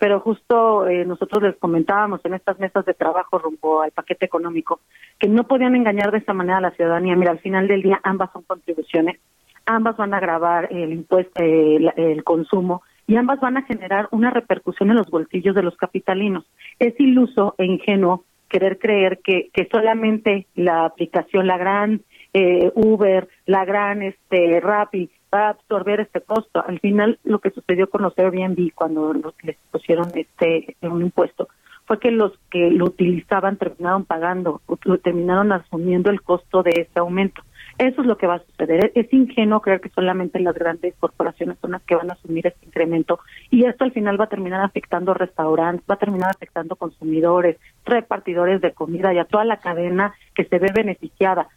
Speaker 14: pero justo eh, nosotros les comentábamos en estas mesas de trabajo rumbo al paquete económico que no podían engañar de esta manera a la ciudadanía. Mira, al final del día ambas son contribuciones, ambas van a agravar el impuesto, el, consumo y ambas van a generar una repercusión en los bolsillos de los capitalinos. Es iluso e ingenuo querer creer que, que solamente la aplicación, la gran eh, Uber, la gran este Rappi, va a absorber este costo. Al final, lo que sucedió con los Airbnb cuando les pusieron este un impuesto fue que los que lo utilizaban terminaron pagando, terminaron asumiendo el costo de ese aumento. Eso es lo que va a suceder. Es ingenuo creer que solamente las grandes corporaciones son las que van a asumir este incremento y esto al final va a terminar afectando restaurantes, va a terminar afectando consumidores, repartidores de comida y a toda la cadena que se ve beneficiada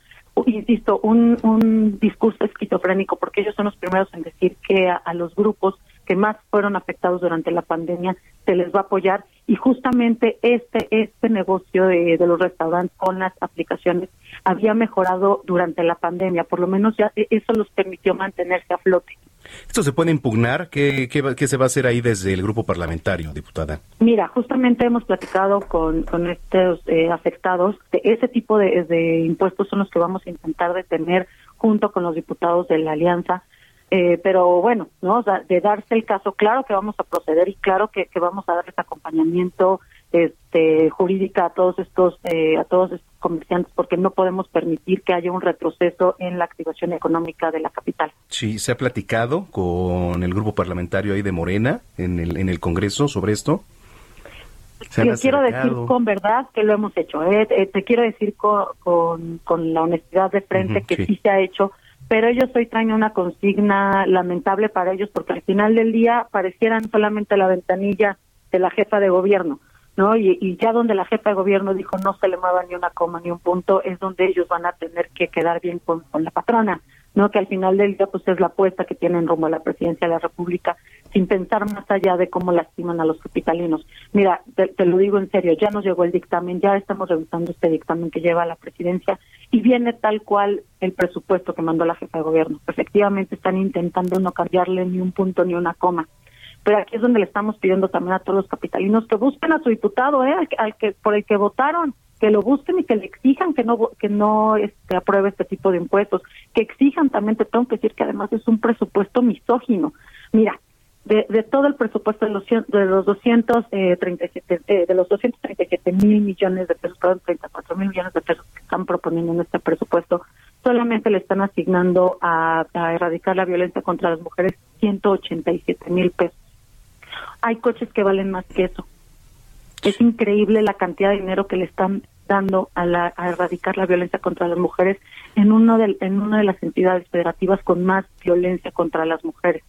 Speaker 14: insisto, un, un discurso esquizofrénico, porque ellos son los primeros en decir que a, los grupos que más fueron afectados durante la pandemia se les va a apoyar y justamente este este negocio de, de, los restaurantes con las aplicaciones había mejorado durante la pandemia, por lo menos ya eso los permitió mantenerse a flote.
Speaker 4: ¿Esto se puede impugnar? ¿Qué, qué, se va a hacer ahí desde el grupo parlamentario, diputada?
Speaker 14: Mira, justamente hemos platicado con, con estos eh, afectados. De ese tipo de, de, impuestos son los que vamos a intentar detener junto con los diputados de la alianza. Eh, pero bueno, no, de darse el caso, claro que vamos a proceder y claro que, que vamos a darles acompañamiento este, jurídica a todos estos eh, a todos estos comerciantes porque no podemos permitir que haya un retroceso en la activación económica de la capital.
Speaker 4: Sí, se ha platicado con el grupo parlamentario ahí de Morena en el en el Congreso sobre esto.
Speaker 14: Te quiero decir con verdad que lo hemos hecho. ¿eh? Eh, te quiero decir con, con, la honestidad de frente que sí. se ha hecho, pero ellos hoy traen una consigna lamentable para ellos porque al final del día parecieran solamente la ventanilla de la jefa de gobierno. ¿no? Y, ya donde la jefa de gobierno dijo no se le mueva ni una coma ni un punto, es donde ellos van a tener que quedar bien con, con la patrona, ¿no? Que al final del día pues es la apuesta que tienen rumbo a la presidencia de la República, sin pensar más allá de cómo lastiman a los capitalinos. Mira, te, lo digo en serio, ya nos llegó el dictamen, ya estamos revisando este dictamen que lleva a la presidencia y viene tal cual el presupuesto que mandó la jefa de gobierno. Efectivamente están intentando no cambiarle ni un punto ni una coma pero aquí es donde le estamos pidiendo también a todos los capitalinos que busquen a su diputado, ¿eh? al, que por el que votaron, que lo busquen y que le exijan que no que no este, apruebe este tipo de impuestos, que exijan también te tengo que decir que además es un presupuesto misógino. Mira, de, de todo el presupuesto de los de los 237 eh, de los 237 mil millones de pesos, perdón, 34 mil millones de pesos que están proponiendo en este presupuesto, solamente le están asignando a, a erradicar la violencia contra las mujeres 187 mil pesos hay coches que valen más que eso. Es increíble la cantidad de dinero que le están dando a, la, a erradicar la violencia contra las mujeres en, uno de, en una de las entidades federativas con más violencia contra las mujeres.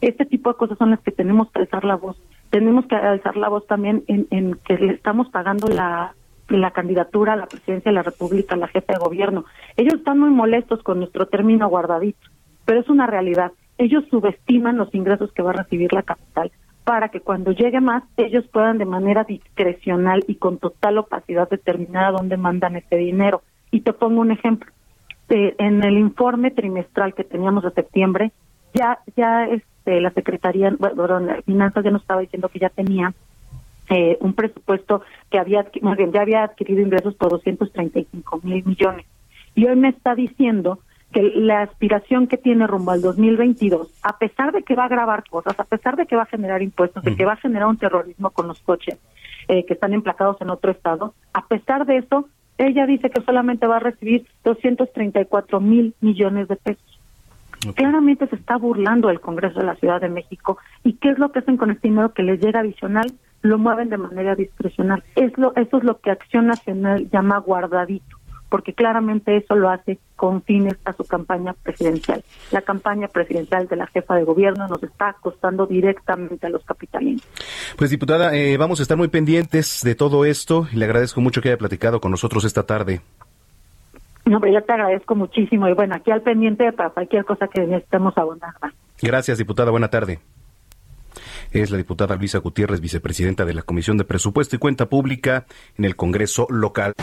Speaker 14: Este tipo de cosas son las que tenemos que alzar la voz. Tenemos que alzar la voz también en, en que le estamos pagando la, la candidatura a la presidencia de la República, a la jefa de gobierno. Ellos están muy molestos con nuestro término guardadito. pero es una realidad. Ellos subestiman los ingresos que va a recibir la capital para que cuando llegue más ellos puedan de manera discrecional y con total opacidad determinar a dónde mandan ese dinero. Y te pongo un ejemplo. Eh, en el informe trimestral que teníamos de septiembre, ya ya este, la Secretaría, bueno, de Finanzas ya nos estaba diciendo que ya tenía eh, un presupuesto que había, más bien, ya había adquirido ingresos por 235 mil millones. Y hoy me está diciendo que la aspiración que tiene rumbo al 2022, a pesar de que va a grabar cosas, a pesar de que va a generar impuestos, de que va a generar un terrorismo con los coches eh, que están emplacados en otro estado, a pesar de eso, ella dice que solamente va a recibir 234 mil millones de pesos. Claramente se está burlando el Congreso de la Ciudad de México. ¿Y qué es lo que hacen con este dinero que les llega adicional? Lo mueven de manera discrecional. Es lo, eso es lo que Acción Nacional llama guardadito porque claramente eso lo hace con fines a su campaña presidencial. La campaña presidencial de la jefa de gobierno nos está costando directamente a los capitalinos.
Speaker 1: Pues diputada, eh, vamos a estar muy pendientes de todo esto y le agradezco mucho que haya platicado con nosotros esta tarde.
Speaker 14: No, pero yo te agradezco muchísimo y bueno, aquí al pendiente para cualquier cosa que necesitemos abundar
Speaker 1: Gracias, diputada. Buena tarde. Es la diputada Luisa Gutiérrez, vicepresidenta de la Comisión de Presupuesto y Cuenta Pública en el Congreso local.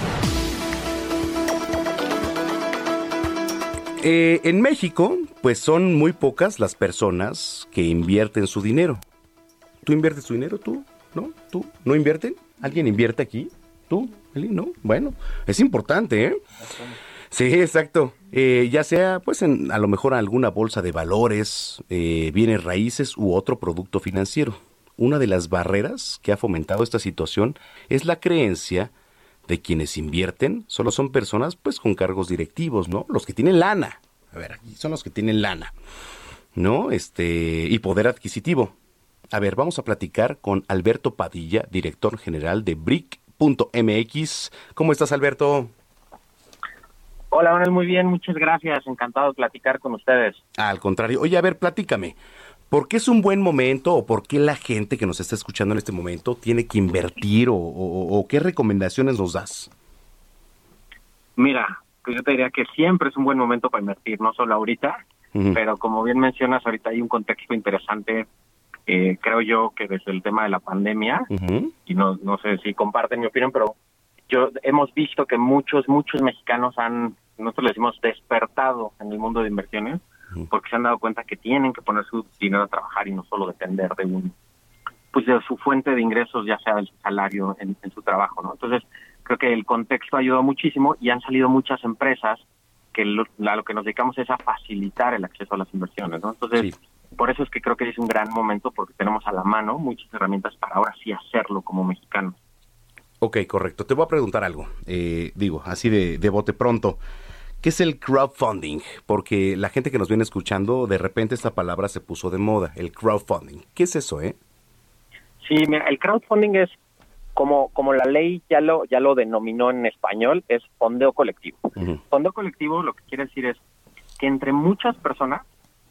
Speaker 1: Eh, en México, pues son muy pocas las personas que invierten su dinero. ¿Tú inviertes tu dinero? ¿Tú? ¿No? ¿Tú? ¿No invierten? ¿Alguien invierte aquí? ¿Tú? ¿No? Bueno, es importante, ¿eh? Sí, exacto. Eh, ya sea, pues, en, a lo mejor alguna bolsa de valores, eh, bienes raíces u otro producto financiero. Una de las barreras que ha fomentado esta situación es la creencia de quienes invierten solo son personas pues con cargos directivos, ¿no? Los que tienen lana. A ver, aquí son los que tienen lana, ¿no? Este, y poder adquisitivo. A ver, vamos a platicar con Alberto Padilla, director general de Brick.mx. ¿Cómo estás, Alberto?
Speaker 15: Hola, Manuel, muy bien, muchas gracias. Encantado de platicar con ustedes.
Speaker 1: Al contrario. Oye, a ver, platícame. ¿Por qué es un buen momento o por qué la gente que nos está escuchando en este momento tiene que invertir o, qué recomendaciones nos das?
Speaker 15: Mira, pues yo te diría que siempre es un buen momento para invertir, no solo ahorita, pero como bien mencionas, ahorita hay un contexto interesante, eh, creo yo que desde el tema de la pandemia, y no, no sé si comparten mi opinión, pero yo hemos visto que muchos, muchos mexicanos han, nosotros le decimos, despertado en el mundo de inversiones porque se han dado cuenta que tienen que poner su dinero a trabajar y no solo depender de un pues de su fuente de ingresos, ya sea el salario en, su trabajo, ¿no? Entonces, creo que el contexto ha ayudado muchísimo y han salido muchas empresas que lo, a lo que nos dedicamos es a facilitar el acceso a las inversiones, ¿no? Entonces, por eso es que creo que es un gran momento porque tenemos a la mano muchas herramientas para ahora sí hacerlo como mexicanos.
Speaker 1: Ok, correcto. Te voy a preguntar algo, eh, digo, así de, de bote pronto. ¿Qué es el crowdfunding? Porque la gente que nos viene escuchando, de repente esta palabra se puso de moda, el crowdfunding. ¿Qué es eso, eh?
Speaker 15: Sí, mira, el crowdfunding es como, como la ley ya lo, ya lo denominó en español, es fondeo colectivo. Fondeo colectivo lo que quiere decir es que entre muchas personas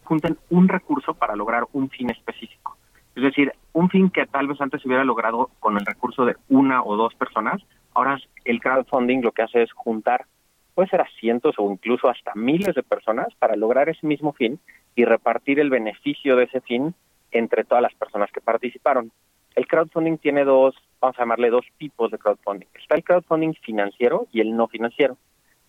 Speaker 15: junten un recurso para lograr un fin específico. Es decir, un fin que tal vez antes se hubiera logrado con el recurso de una o dos personas, ahora el crowdfunding lo que hace es juntar puede ser a cientos o incluso hasta miles de personas para lograr ese mismo fin y repartir el beneficio de ese fin entre todas las personas que participaron. El crowdfunding tiene dos, vamos a llamarle dos tipos de crowdfunding. Está el crowdfunding financiero y el no financiero.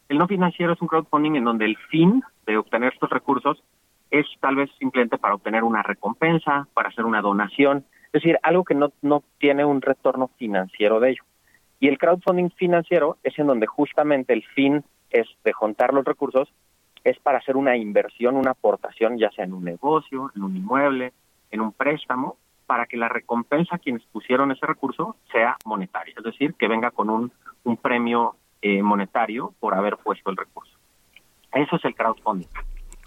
Speaker 15: El no financiero es un crowdfunding en donde el fin de obtener estos recursos es tal vez simplemente para obtener una recompensa, para hacer una donación, es decir, algo que no, no tiene un retorno financiero de ello. Y el crowdfunding financiero es en donde justamente el fin es de juntar los recursos, es para hacer una inversión, una aportación, ya sea en un negocio, en un inmueble, en un préstamo, para que la recompensa a quienes pusieron ese recurso sea monetaria, es decir, que venga con un, un premio eh, monetario por haber puesto el recurso. Eso es el crowdfunding.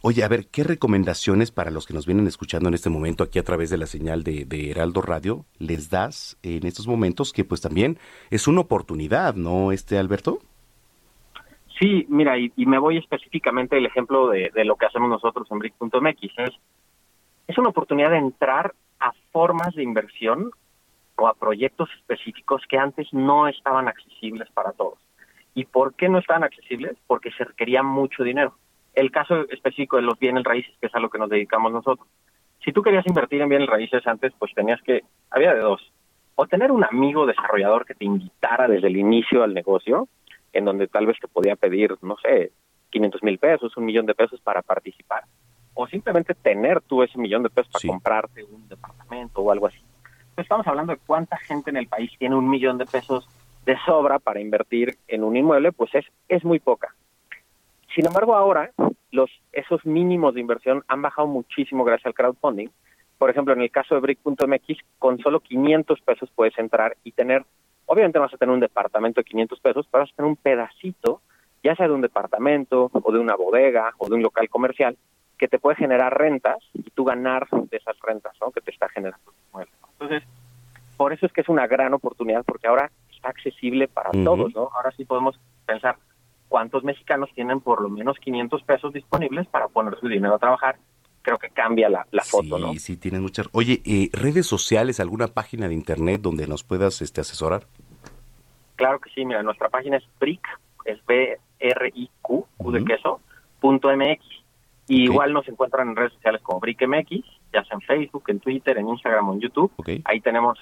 Speaker 1: Oye, a ver, ¿qué recomendaciones para los que nos vienen escuchando en este momento aquí a través de la señal de, de, Heraldo Radio les das en estos momentos que pues también es una oportunidad, ¿no, este Alberto?
Speaker 15: Sí, mira, y, me voy específicamente al ejemplo de, lo que hacemos nosotros en Brick.mx. Es, es una oportunidad de entrar a formas de inversión o a proyectos específicos que antes no estaban accesibles para todos. ¿Y por qué no estaban accesibles? Porque se requería mucho dinero. El caso específico de los bienes raíces, que es a lo que nos dedicamos nosotros. Si tú querías invertir en bienes raíces antes, pues tenías que, había de dos, o tener un amigo desarrollador que te invitara desde el inicio al negocio, en donde tal vez te podía pedir, no sé, 500 mil pesos, un millón de pesos para participar, o simplemente tener tú ese millón de pesos para comprarte un departamento o algo así. Entonces estamos hablando de cuánta gente en el país tiene un millón de pesos de sobra para invertir en un inmueble, pues es, es muy poca. Sin embargo, ahora los, esos mínimos de inversión han bajado muchísimo gracias al crowdfunding. Por ejemplo, en el caso de Brick.mx, con solo 500 pesos puedes entrar y tener, obviamente vas a tener un departamento de 500 pesos, pero vas a tener un pedacito, ya sea de un departamento o de una bodega o de un local comercial, que te puede generar rentas y tú ganar de esas rentas ¿no? que te está generando. Entonces, por eso es que es una gran oportunidad, porque ahora está accesible para todos, ¿no? Ahora sí podemos pensar, cuántos mexicanos tienen por lo menos 500 pesos disponibles para poner su dinero a trabajar. Creo que cambia la, foto, ¿no?
Speaker 4: Sí, sí, tienes muchas. Oye, eh, ¿redes sociales, alguna página de internet donde nos puedas este, asesorar?
Speaker 15: Claro que sí, mira, nuestra página es BRIC, es B-R-I-Q, Q de queso, punto MX. Y igual nos encuentran en redes sociales como BRIC MX, ya sea en Facebook, en Twitter, en Instagram o en YouTube. Ahí tenemos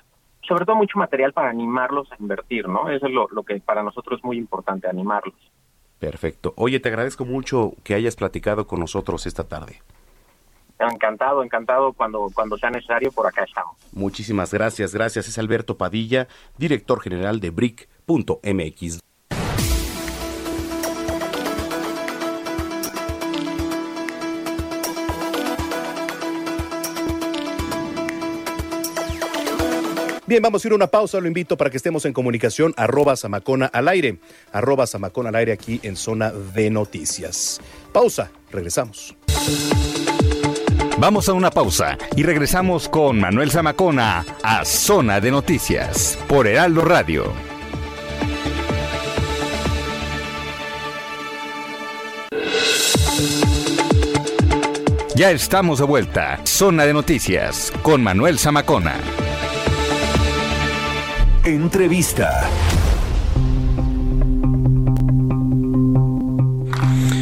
Speaker 15: sobre todo mucho material para animarlos a invertir, ¿no? Eso es lo, lo que para nosotros es muy importante, animarlos.
Speaker 4: Perfecto. Oye, te agradezco mucho que hayas platicado con nosotros esta tarde.
Speaker 15: Encantado, encantado cuando, cuando sea necesario, por acá estamos.
Speaker 4: Muchísimas gracias, gracias. Es Alberto Padilla, director general de BRIC.mx. Bien, vamos a ir a una pausa. Lo invito para que estemos en comunicación. Arroba Samacona al aire. Arroba Samacona al aire aquí en Zona de Noticias. Pausa. Regresamos.
Speaker 10: Vamos a una pausa y regresamos con Manuel Zamacona a Zona de Noticias por Heraldo Radio. Ya estamos de vuelta. Zona de Noticias con Manuel Zamacona.
Speaker 12: Entrevista.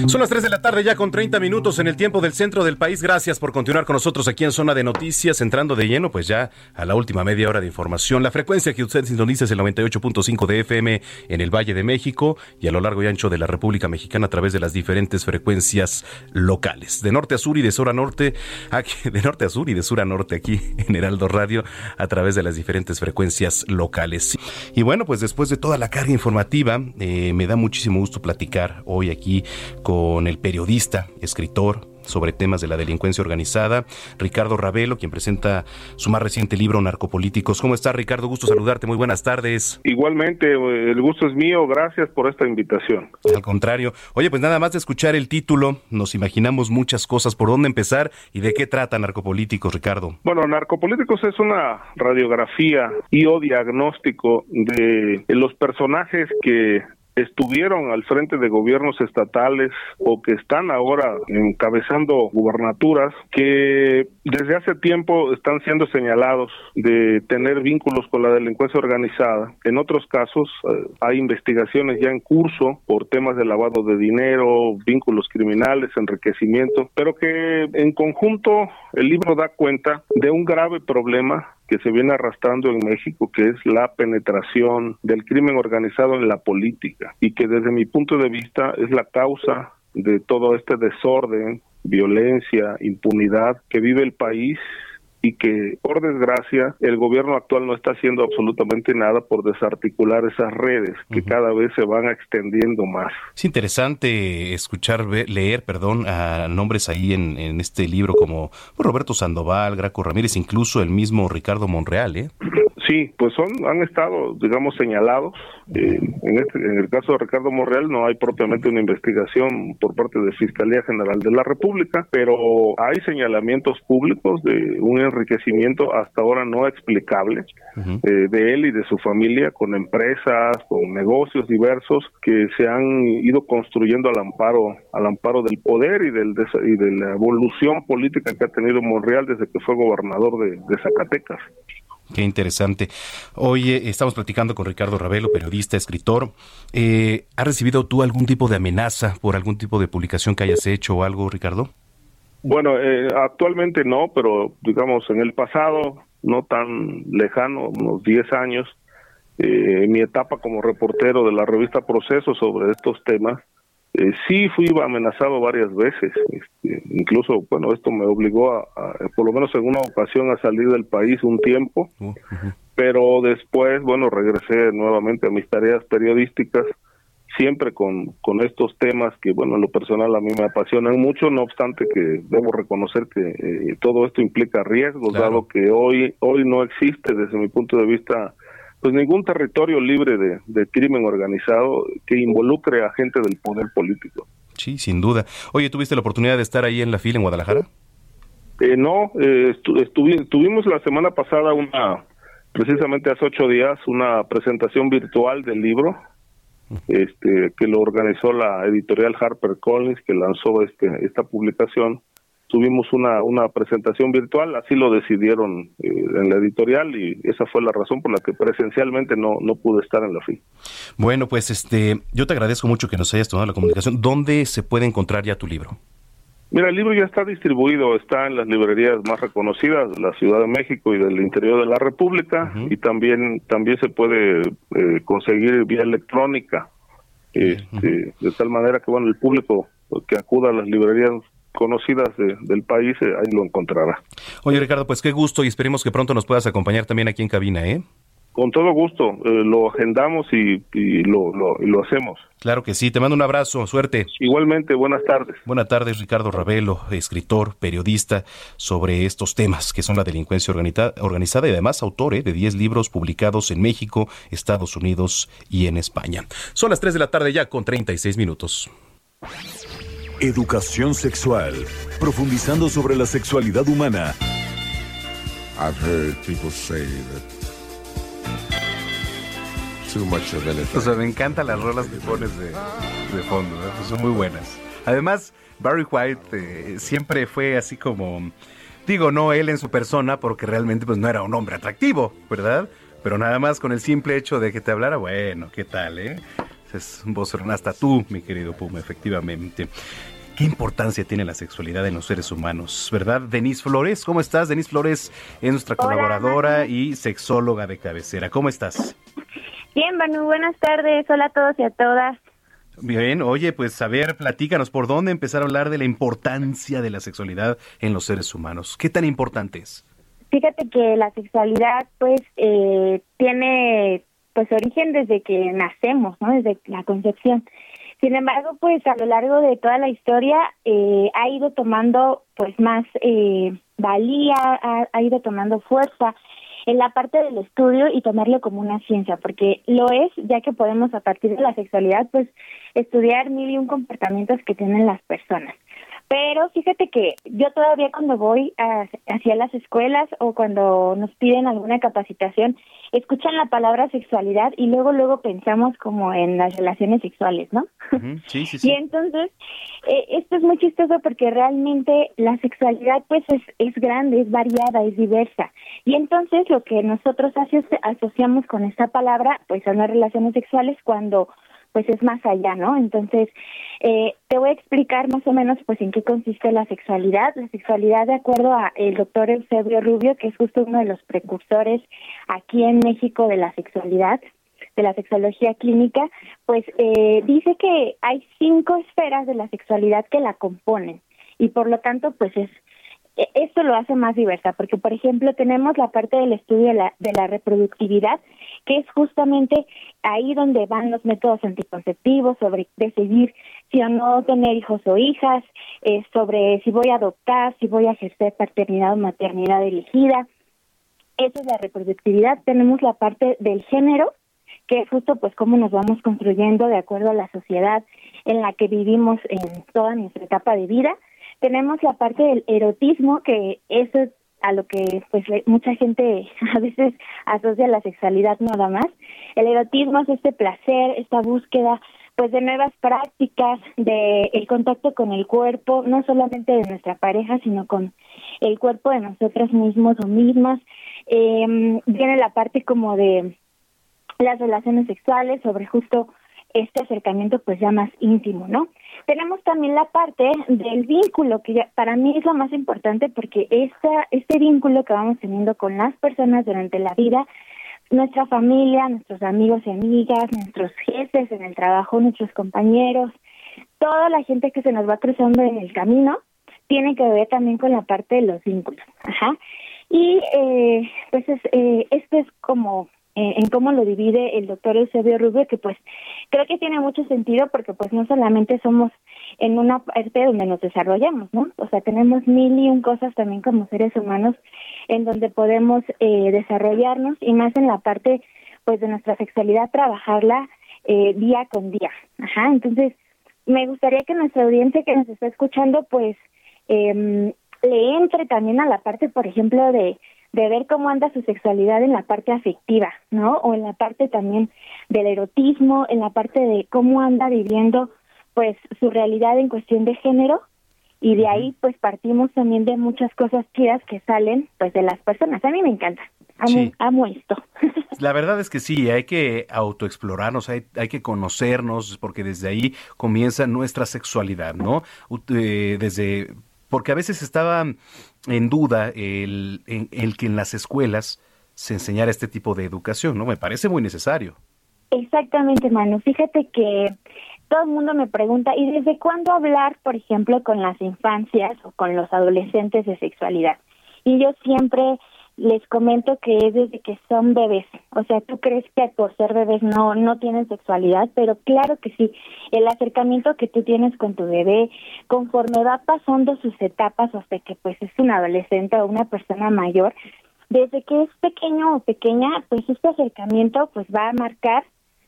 Speaker 4: Son las 3 de la tarde ya con 30 minutos en el tiempo del centro del país. Gracias por continuar con nosotros aquí en Zona de Noticias, entrando de lleno pues ya a la última media hora de información. La frecuencia que usted sintoniza es el 98.5 de FM en el Valle de México y a lo largo y ancho de la República Mexicana a través de las diferentes frecuencias locales. De norte a sur y de sur a norte, aquí, de norte a sur y de sur a norte aquí en Heraldo Radio a través de las diferentes frecuencias locales. Y bueno, pues después de toda la carga informativa, eh, me da muchísimo gusto platicar hoy aquí con con el periodista, escritor, sobre temas de la delincuencia organizada, Ricardo Ravelo, quien presenta su más reciente libro, Narcopolíticos. ¿Cómo estás, Ricardo? Gusto saludarte. Muy buenas tardes.
Speaker 16: Igualmente, el gusto es mío. Gracias por esta invitación.
Speaker 4: Al contrario. Oye, pues nada más de escuchar el título, nos imaginamos muchas cosas. ¿Por dónde empezar y de qué trata Narcopolíticos, Ricardo?
Speaker 16: Bueno, Narcopolíticos es una radiografía y o diagnóstico de los personajes que estuvieron al frente de gobiernos estatales o que están ahora encabezando gubernaturas que desde hace tiempo están siendo señalados de tener vínculos con la delincuencia organizada. En otros casos eh, hay investigaciones ya en curso por temas de lavado de dinero, vínculos criminales, enriquecimiento, pero que en conjunto el libro da cuenta de un grave problema que se viene arrastrando en México, que es la penetración del crimen organizado en la política y que desde mi punto de vista es la causa de todo este desorden, violencia, impunidad que vive el país y que, por desgracia, el gobierno actual no está haciendo absolutamente nada por desarticular esas redes que cada vez se van extendiendo más.
Speaker 4: Es interesante escuchar, leer, perdón, a nombres ahí en, en este libro como Roberto Sandoval, Graco Ramírez, incluso el mismo Ricardo Monreal, ¿eh?
Speaker 16: Sí, pues son, han estado, digamos, señalados. Eh, en, este, en el caso de Ricardo Monreal no hay propiamente una investigación por parte de Fiscalía General de la República, pero hay señalamientos públicos de un enriquecimiento hasta ahora no explicable eh, de él y de su familia con empresas, con negocios diversos que se han ido construyendo al amparo, al amparo del poder y, del, y de la evolución política que ha tenido Monreal desde que fue gobernador de Zacatecas.
Speaker 4: Qué interesante. Oye, estamos platicando con Ricardo Ravelo, periodista, escritor. Eh, ¿Has recibido tú algún tipo de amenaza por algún tipo de publicación que hayas hecho o algo, Ricardo?
Speaker 16: Bueno, eh, actualmente no, pero digamos en el pasado, no tan lejano, unos 10 años, eh, en mi etapa como reportero de la revista Proceso sobre estos temas, eh, sí fui amenazado varias veces, este, incluso, bueno, esto me obligó a, por lo menos en una ocasión, a salir del país un tiempo, uh, pero después, bueno, regresé nuevamente a mis tareas periodísticas, siempre con, con estos temas que, bueno, en lo personal a mí me apasionan mucho, no obstante que debo reconocer que eh, todo esto implica riesgos, dado que hoy, hoy no existe desde mi punto de vista pues ningún territorio libre de, crimen organizado que involucre a gente del poder político.
Speaker 4: Sí, sin duda. Oye, ¿tuviste la oportunidad de estar ahí en la fila en Guadalajara?
Speaker 16: Eh, no, eh, tuvimos la semana pasada una, precisamente hace ocho días, una presentación virtual del libro, este, que lo organizó la editorial Harper Collins, que lanzó este, esta publicación tuvimos una, una presentación virtual, así lo decidieron eh, en la editorial y esa fue la razón por la que presencialmente no, no pude estar en la FI.
Speaker 4: Bueno, pues este, yo te agradezco mucho que nos hayas tomado la comunicación. ¿Dónde se puede encontrar ya tu libro?
Speaker 16: Mira, el libro ya está distribuido, está en las librerías más reconocidas de la Ciudad de México y del interior de la República y también también se puede eh, conseguir vía electrónica, este, de tal manera que bueno el público que acuda a las librerías conocidas del país, eh, ahí lo encontrará.
Speaker 4: Oye Ricardo, pues qué gusto y esperemos que pronto nos puedas acompañar también aquí en cabina, ¿eh?
Speaker 16: Con todo gusto, eh, lo agendamos y, lo, lo, hacemos.
Speaker 4: Claro que sí, te mando un abrazo, suerte.
Speaker 16: Igualmente, buenas tardes.
Speaker 4: Buenas tardes, Ricardo Ravelo, escritor, periodista sobre estos temas que son la delincuencia organizada y además autor eh, de 10 libros publicados en México, Estados Unidos y en España. Son las 3 de la tarde ya con 36 minutos.
Speaker 12: Educación sexual, profundizando sobre la sexualidad humana. I've heard people say that
Speaker 4: too much of anything. O sea, me encantan las rolas que pones de, de fondo, pues son muy buenas. Además, Barry White eh, siempre fue así como, digo, no él en su persona, porque realmente pues no era un hombre atractivo, ¿verdad? Pero nada más con el simple hecho de que te hablara, bueno, ¿qué tal, eh? Es un vocerón hasta tú, mi querido Puma, efectivamente. ¿Qué importancia tiene la sexualidad en los seres humanos? ¿Verdad? Denise Flores, ¿cómo estás? Denise Flores es nuestra colaboradora y sexóloga de cabecera. ¿Cómo estás?
Speaker 17: Bien, Manu, buenas tardes. Hola a todos y a todas.
Speaker 4: Bien, oye, pues a ver, platícanos, ¿por dónde empezar a hablar de la importancia de la sexualidad en los seres humanos? ¿Qué tan importante es?
Speaker 17: Fíjate que la sexualidad, pues, eh, tiene pues origen desde que nacemos, ¿no? Desde la concepción. Sin embargo, pues a lo largo de toda la historia eh, ha ido tomando pues más eh, valía, ha, ido tomando fuerza en la parte del estudio y tomarlo como una ciencia, porque lo es, ya que podemos a partir de la sexualidad pues estudiar mil y un comportamientos que tienen las personas. Pero fíjate que yo todavía cuando voy hacia las escuelas o cuando nos piden alguna capacitación, escuchan la palabra sexualidad y luego luego pensamos como en las relaciones sexuales, ¿no? Sí, sí, <laughs> sí. Y entonces, eh, esto es muy chistoso porque realmente la sexualidad pues es, es grande, es variada, es diversa. Y entonces lo que nosotros asociamos con esta palabra pues son las relaciones sexuales cuando pues es más allá, ¿no? Entonces, eh, te voy a explicar más o menos pues en qué consiste la sexualidad. La sexualidad, de acuerdo a el doctor Eusebio Rubio, que es justo uno de los precursores aquí en México de la sexualidad, de la sexología clínica, pues eh, dice que hay cinco esferas de la sexualidad que la componen y por lo tanto pues es esto lo hace más diversa, porque por ejemplo tenemos la parte del estudio de la, de la reproductividad, que es justamente ahí donde van los métodos anticonceptivos, sobre decidir si o no tener hijos o hijas, eh, sobre si voy a adoptar, si voy a ejercer paternidad o maternidad elegida. Esa es la reproductividad. Tenemos la parte del género, que es justo pues cómo nos vamos construyendo de acuerdo a la sociedad en la que vivimos en toda nuestra etapa de vida tenemos la parte del erotismo, que eso es a lo que pues mucha gente <laughs> a veces asocia la sexualidad nada más. El erotismo es este placer, esta búsqueda pues de nuevas prácticas, de el contacto con el cuerpo, no solamente de nuestra pareja, sino con el cuerpo de nosotros mismos o mismas, eh, viene la parte como de las relaciones sexuales, sobre justo este acercamiento pues ya más íntimo, ¿no? Tenemos también la parte del vínculo, que para mí es lo más importante porque esta, este vínculo que vamos teniendo con las personas durante la vida, nuestra familia, nuestros amigos y amigas, nuestros jefes en el trabajo, nuestros compañeros, toda la gente que se nos va cruzando en el camino, tiene que ver también con la parte de los vínculos. Ajá. Y eh, pues es, eh, esto es como eh, en cómo lo divide el doctor Eusebio Rubio, que pues creo que tiene mucho sentido porque pues no solamente somos en una parte donde nos desarrollamos, ¿no? O sea, tenemos mil y un cosas también como seres humanos en donde podemos eh, desarrollarnos y más en la parte pues de nuestra sexualidad trabajarla eh, día con día. Ajá, entonces me gustaría que nuestra audiencia que nos está escuchando pues eh, le entre también a la parte, por ejemplo, de de ver cómo anda su sexualidad en la parte afectiva, ¿no? O en la parte también del erotismo, en la parte de cómo anda viviendo pues su realidad en cuestión de género y de ahí pues partimos también de muchas cosas chidas que salen pues de las personas. A mí me encanta. Amo, amo esto. <laughs>
Speaker 4: La verdad es que sí, hay que autoexplorarnos, hay, hay que conocernos, porque desde ahí comienza nuestra sexualidad, ¿no? Eh, desde porque a veces estaba en duda el, el, que en las escuelas se enseñara este tipo de educación, ¿no? Me parece muy necesario.
Speaker 17: Exactamente, Manu. Fíjate que todo el mundo me pregunta, ¿y desde cuándo hablar, por ejemplo, con las infancias o con los adolescentes de sexualidad? Y yo siempre les comento que es desde que son bebés. O sea, tú crees que por ser bebés no no tienen sexualidad, pero claro que sí. El acercamiento que tú tienes con tu bebé, conforme va pasando sus etapas hasta que pues es un adolescente o una persona mayor, desde que es pequeño o pequeña, pues este acercamiento pues va a marcar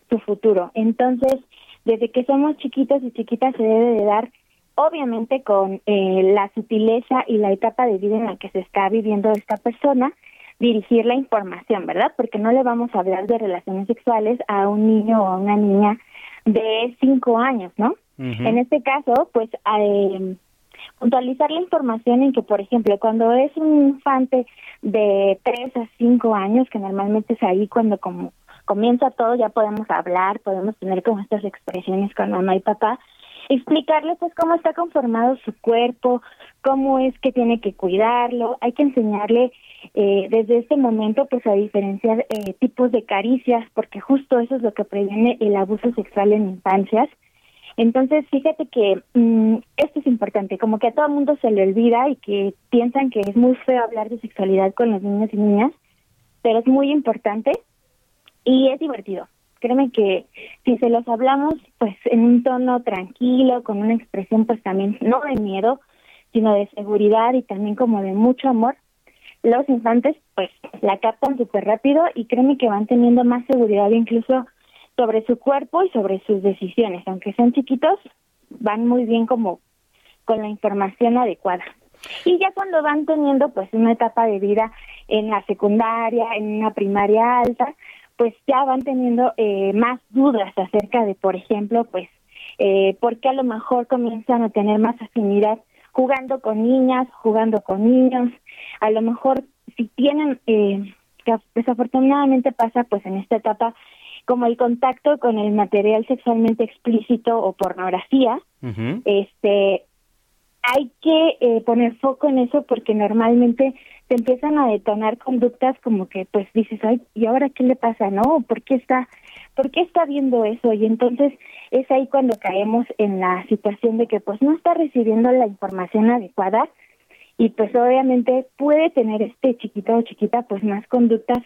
Speaker 17: su futuro. Entonces, desde que somos chiquitos y chiquitas se debe de dar obviamente con eh, la sutileza y la etapa de vida en la que se está viviendo esta persona, dirigir la información, ¿verdad? Porque no le vamos a hablar de relaciones sexuales a un niño o a una niña de cinco años, ¿no? En este caso, pues, eh, puntualizar la información en que, por ejemplo, cuando es un infante de tres a cinco años, que normalmente es ahí cuando como comienza todo, ya podemos hablar, podemos tener como estas expresiones con mamá y papá, explicarle pues cómo está conformado su cuerpo, cómo es que tiene que cuidarlo, hay que enseñarle eh, desde este momento pues a diferenciar eh, tipos de caricias, porque justo eso es lo que previene el abuso sexual en infancias. Entonces, fíjate que mm, esto es importante, como que a todo mundo se le olvida y que piensan que es muy feo hablar de sexualidad con los niños y niñas, pero es muy importante y es divertido créeme que si se los hablamos pues en un tono tranquilo, con una expresión pues también no de miedo, sino de seguridad y también como de mucho amor, los infantes pues la captan súper rápido y créeme que van teniendo más seguridad incluso sobre su cuerpo y sobre sus decisiones, aunque sean chiquitos, van muy bien como con la información adecuada. Y ya cuando van teniendo pues una etapa de vida en la secundaria, en una primaria alta, pues ya van teniendo eh, más dudas acerca de, por ejemplo, pues, eh, por qué a lo mejor comienzan a tener más afinidad jugando con niñas, jugando con niños, a lo mejor si tienen, eh, desafortunadamente pasa pues en esta etapa como el contacto con el material sexualmente explícito o pornografía, este hay que eh, poner foco en eso porque normalmente te empiezan a detonar conductas como que pues dices, ay, ¿y ahora qué le pasa? ¿No? ¿Por qué está, por qué está viendo eso? Y entonces es ahí cuando caemos en la situación de que pues no está recibiendo la información adecuada y pues obviamente puede tener este chiquito o chiquita pues más conductas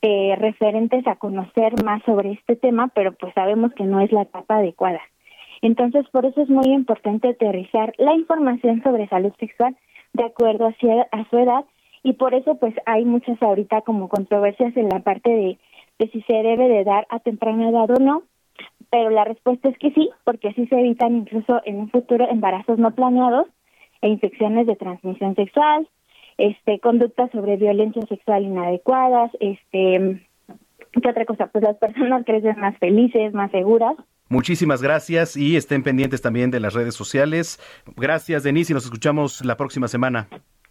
Speaker 17: eh, referentes a conocer más sobre este tema, pero pues sabemos que no es la etapa adecuada. Entonces, por eso es muy importante aterrizar la información sobre salud sexual de acuerdo a, su edad y por eso pues hay muchas ahorita como controversias en la parte de, de si se debe de dar a temprana edad o no, pero la respuesta es que sí, porque así se evitan incluso en un futuro embarazos no planeados e infecciones de transmisión sexual, este conductas sobre violencia sexual inadecuadas, este ¿qué otra cosa? Pues las personas <laughs> crecen más felices, más seguras
Speaker 4: Muchísimas gracias y estén pendientes también de las redes sociales. Gracias, Denise, y nos escuchamos la próxima semana.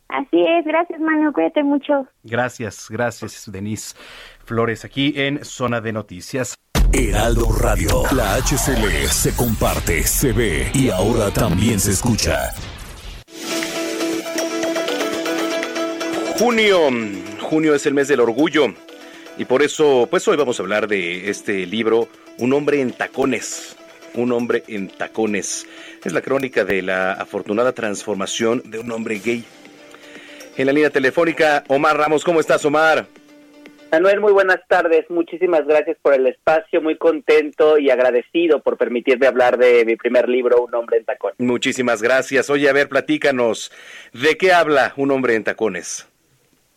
Speaker 17: Así es, gracias Manu, cuídate mucho.
Speaker 1: Gracias, gracias Denise Flores, aquí en Zona de Noticias.
Speaker 12: Heraldo Radio, la HCL se comparte, se ve y ahora también se escucha.
Speaker 4: Junio, junio es el mes del orgullo y por eso, pues hoy vamos a hablar de este libro, Un hombre en tacones. Un hombre en tacones. Es la crónica de la afortunada transformación de un hombre gay. En la línea telefónica, Omar Ramos, ¿cómo estás, Omar?
Speaker 18: Manuel, muy buenas tardes. Muchísimas gracias por el espacio. Muy contento y agradecido por permitirme hablar de mi primer libro, Un hombre en tacones.
Speaker 4: Muchísimas gracias. Oye, a ver, platícanos. ¿De qué habla Un hombre en tacones?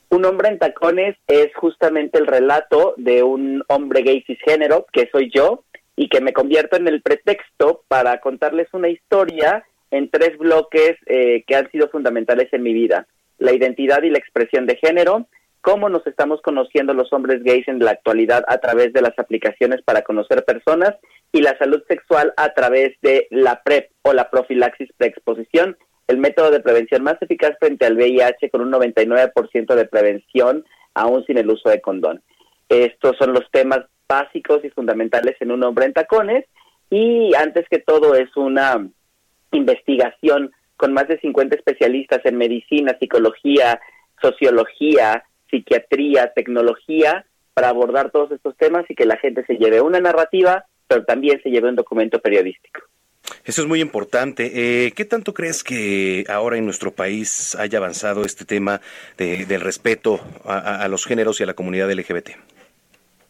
Speaker 18: Un hombre en tacones es justamente el relato de un hombre gay cisgénero, que soy yo, y que me convierto en el pretexto para contarles una historia en tres bloques eh, que han sido fundamentales en mi vida la identidad y la expresión de género, cómo nos estamos conociendo los hombres gays en la actualidad a través de las aplicaciones para conocer personas y la salud sexual a través de la PrEP o la profilaxis preexposición, el método de prevención más eficaz frente al VIH con un 99% de prevención aún sin el uso de condón. Estos son los temas básicos y fundamentales en un hombre en tacones y antes que todo es una investigación con más de 50 especialistas en medicina, psicología, sociología, psiquiatría, tecnología, para abordar todos estos temas y que la gente se lleve una narrativa, pero también se lleve un documento periodístico.
Speaker 4: Eso es muy importante. Eh, ¿Qué tanto crees que ahora en nuestro país haya avanzado este tema del respeto a, a los géneros y a la comunidad LGBT?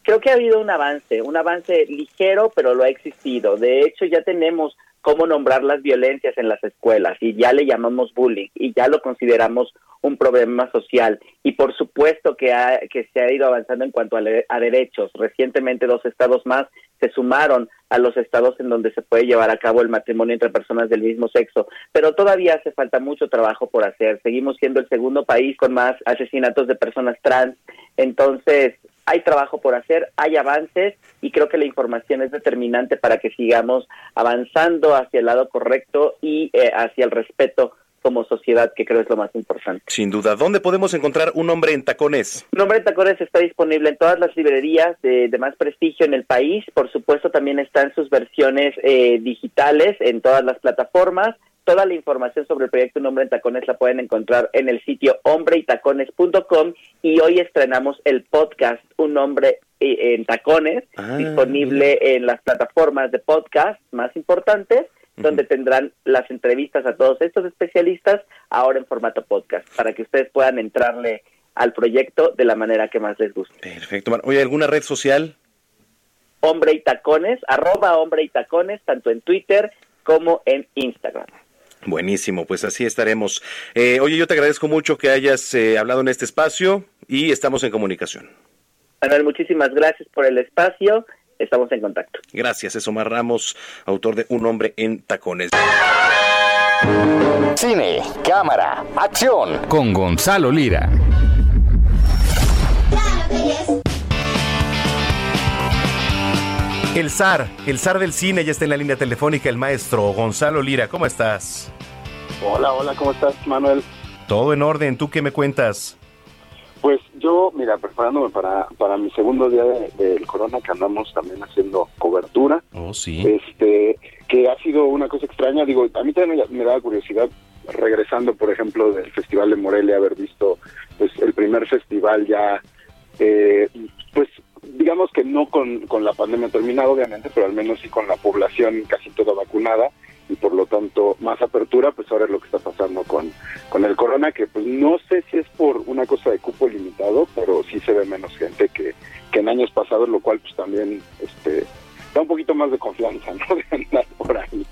Speaker 18: Creo que ha habido un avance, un avance ligero, pero lo ha existido. De hecho, ya tenemos cómo nombrar las violencias en las escuelas y ya le llamamos bullying y ya lo consideramos un problema social y por supuesto que, ha, que se ha ido avanzando en cuanto a, a, derechos. Recientemente dos estados más se sumaron a los estados en donde se puede llevar a cabo el matrimonio entre personas del mismo sexo, pero todavía hace falta mucho trabajo por hacer. Seguimos siendo el segundo país con más asesinatos de personas trans, entonces hay trabajo por hacer, hay avances y creo que la información es determinante para que sigamos avanzando hacia el lado correcto y eh, hacia el respeto como sociedad, que creo es lo más importante.
Speaker 4: Sin duda. ¿Dónde podemos encontrar un hombre en tacones?
Speaker 18: Un hombre en tacones está disponible en todas las librerías de, más prestigio en el país. Por supuesto, también está en sus versiones eh, digitales en todas las plataformas. Toda la información sobre el proyecto Un Hombre en Tacones la pueden encontrar en el sitio hombreytacones.com y hoy estrenamos el podcast Un Hombre eh, en Tacones, ah, disponible en las plataformas de podcast más importantes donde tendrán las entrevistas a todos estos especialistas ahora en formato podcast, para que ustedes puedan entrarle al proyecto de la manera que más les guste.
Speaker 4: Perfecto. Oye, ¿alguna red social?
Speaker 18: Hombre y Tacones, arroba Hombre y Tacones, tanto en Twitter como en Instagram.
Speaker 4: Buenísimo, pues así estaremos. Eh, oye, yo te agradezco mucho que hayas eh, hablado en este espacio y estamos en comunicación.
Speaker 18: Manuel, muchísimas gracias por el espacio. Estamos en contacto.
Speaker 4: Gracias, es Omar Ramos, autor de Un hombre en tacones.
Speaker 10: Cine, cámara, acción. Con Gonzalo Lira.
Speaker 1: El zar, el zar del cine ya está en la línea telefónica, el maestro Gonzalo Lira. ¿Cómo estás?
Speaker 5: Hola, hola, ¿cómo estás, Manuel?
Speaker 1: Todo en orden, ¿tú qué me cuentas?
Speaker 5: Pues yo, mira, preparándome para, para mi segundo día del Corona, que andamos también haciendo cobertura.
Speaker 1: Oh, sí.
Speaker 5: Este, que ha sido una cosa extraña. Digo, a mí también me, da curiosidad, regresando, por ejemplo, del Festival de Morelia, haber visto pues el primer festival ya, eh, pues digamos que no con, con la pandemia terminada, obviamente, pero al menos sí con la población casi toda vacunada y por lo tanto más apertura, pues ahora es lo que está pasando con, con el corona, que pues no sé si es por una cosa de cupo limitado, pero sí se ve menos gente que, que en años pasados, lo cual pues también este da un poquito más de confianza, ¿no? <laughs> De andar por ahí.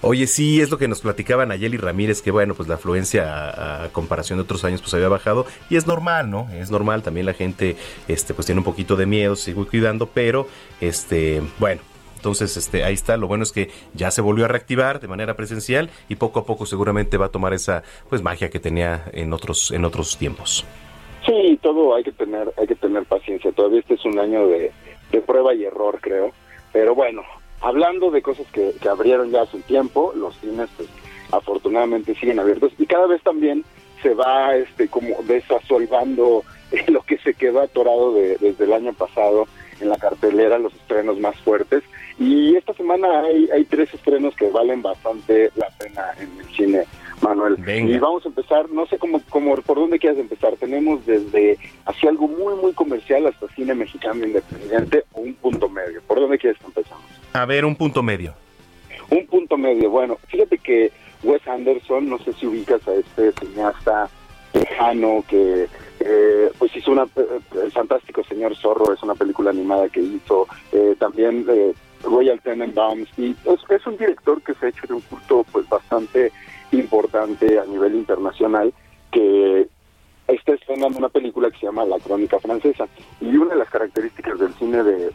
Speaker 1: Oye, sí, es lo que nos platicaban Ayeli Ramírez, que bueno, pues la afluencia a, comparación de otros años pues había bajado y es normal, ¿no? Es normal, también la gente este pues tiene un poquito de miedo, sigue cuidando, pero este, bueno, entonces, este, ahí está. Lo bueno es que ya se volvió a reactivar de manera presencial y poco a poco seguramente va a tomar esa pues magia que tenía en otros en otros tiempos.
Speaker 5: Sí, todo hay que tener hay que tener paciencia. Todavía este es un año de, prueba y error, creo. Pero bueno, hablando de cosas que, abrieron ya hace un tiempo, los cines pues, afortunadamente siguen abiertos y cada vez también se va este como desasolvando <laughs> lo que se quedó atorado desde el año pasado en la cartelera, los estrenos más fuertes. Y esta semana hay, hay tres estrenos que valen bastante la pena en el cine, Manuel. Y vamos a empezar, no sé cómo, cómo, por dónde quieres empezar. Tenemos desde hacia algo muy, muy comercial hasta cine mexicano independiente o un punto medio. ¿Por dónde quieres que empezamos?
Speaker 4: A ver, un punto medio.
Speaker 5: Un punto medio. Bueno, fíjate que Wes Anderson, no sé si ubicas a este cineasta lejano que eh, pues hizo una eh, el fantástico señor zorro es una película animada que hizo eh, también Royal Tenenbaums y es, es, un director que se ha hecho de un culto pues bastante importante a nivel internacional que está estrenando una película que se llama La Crónica Francesa y una de las características del cine de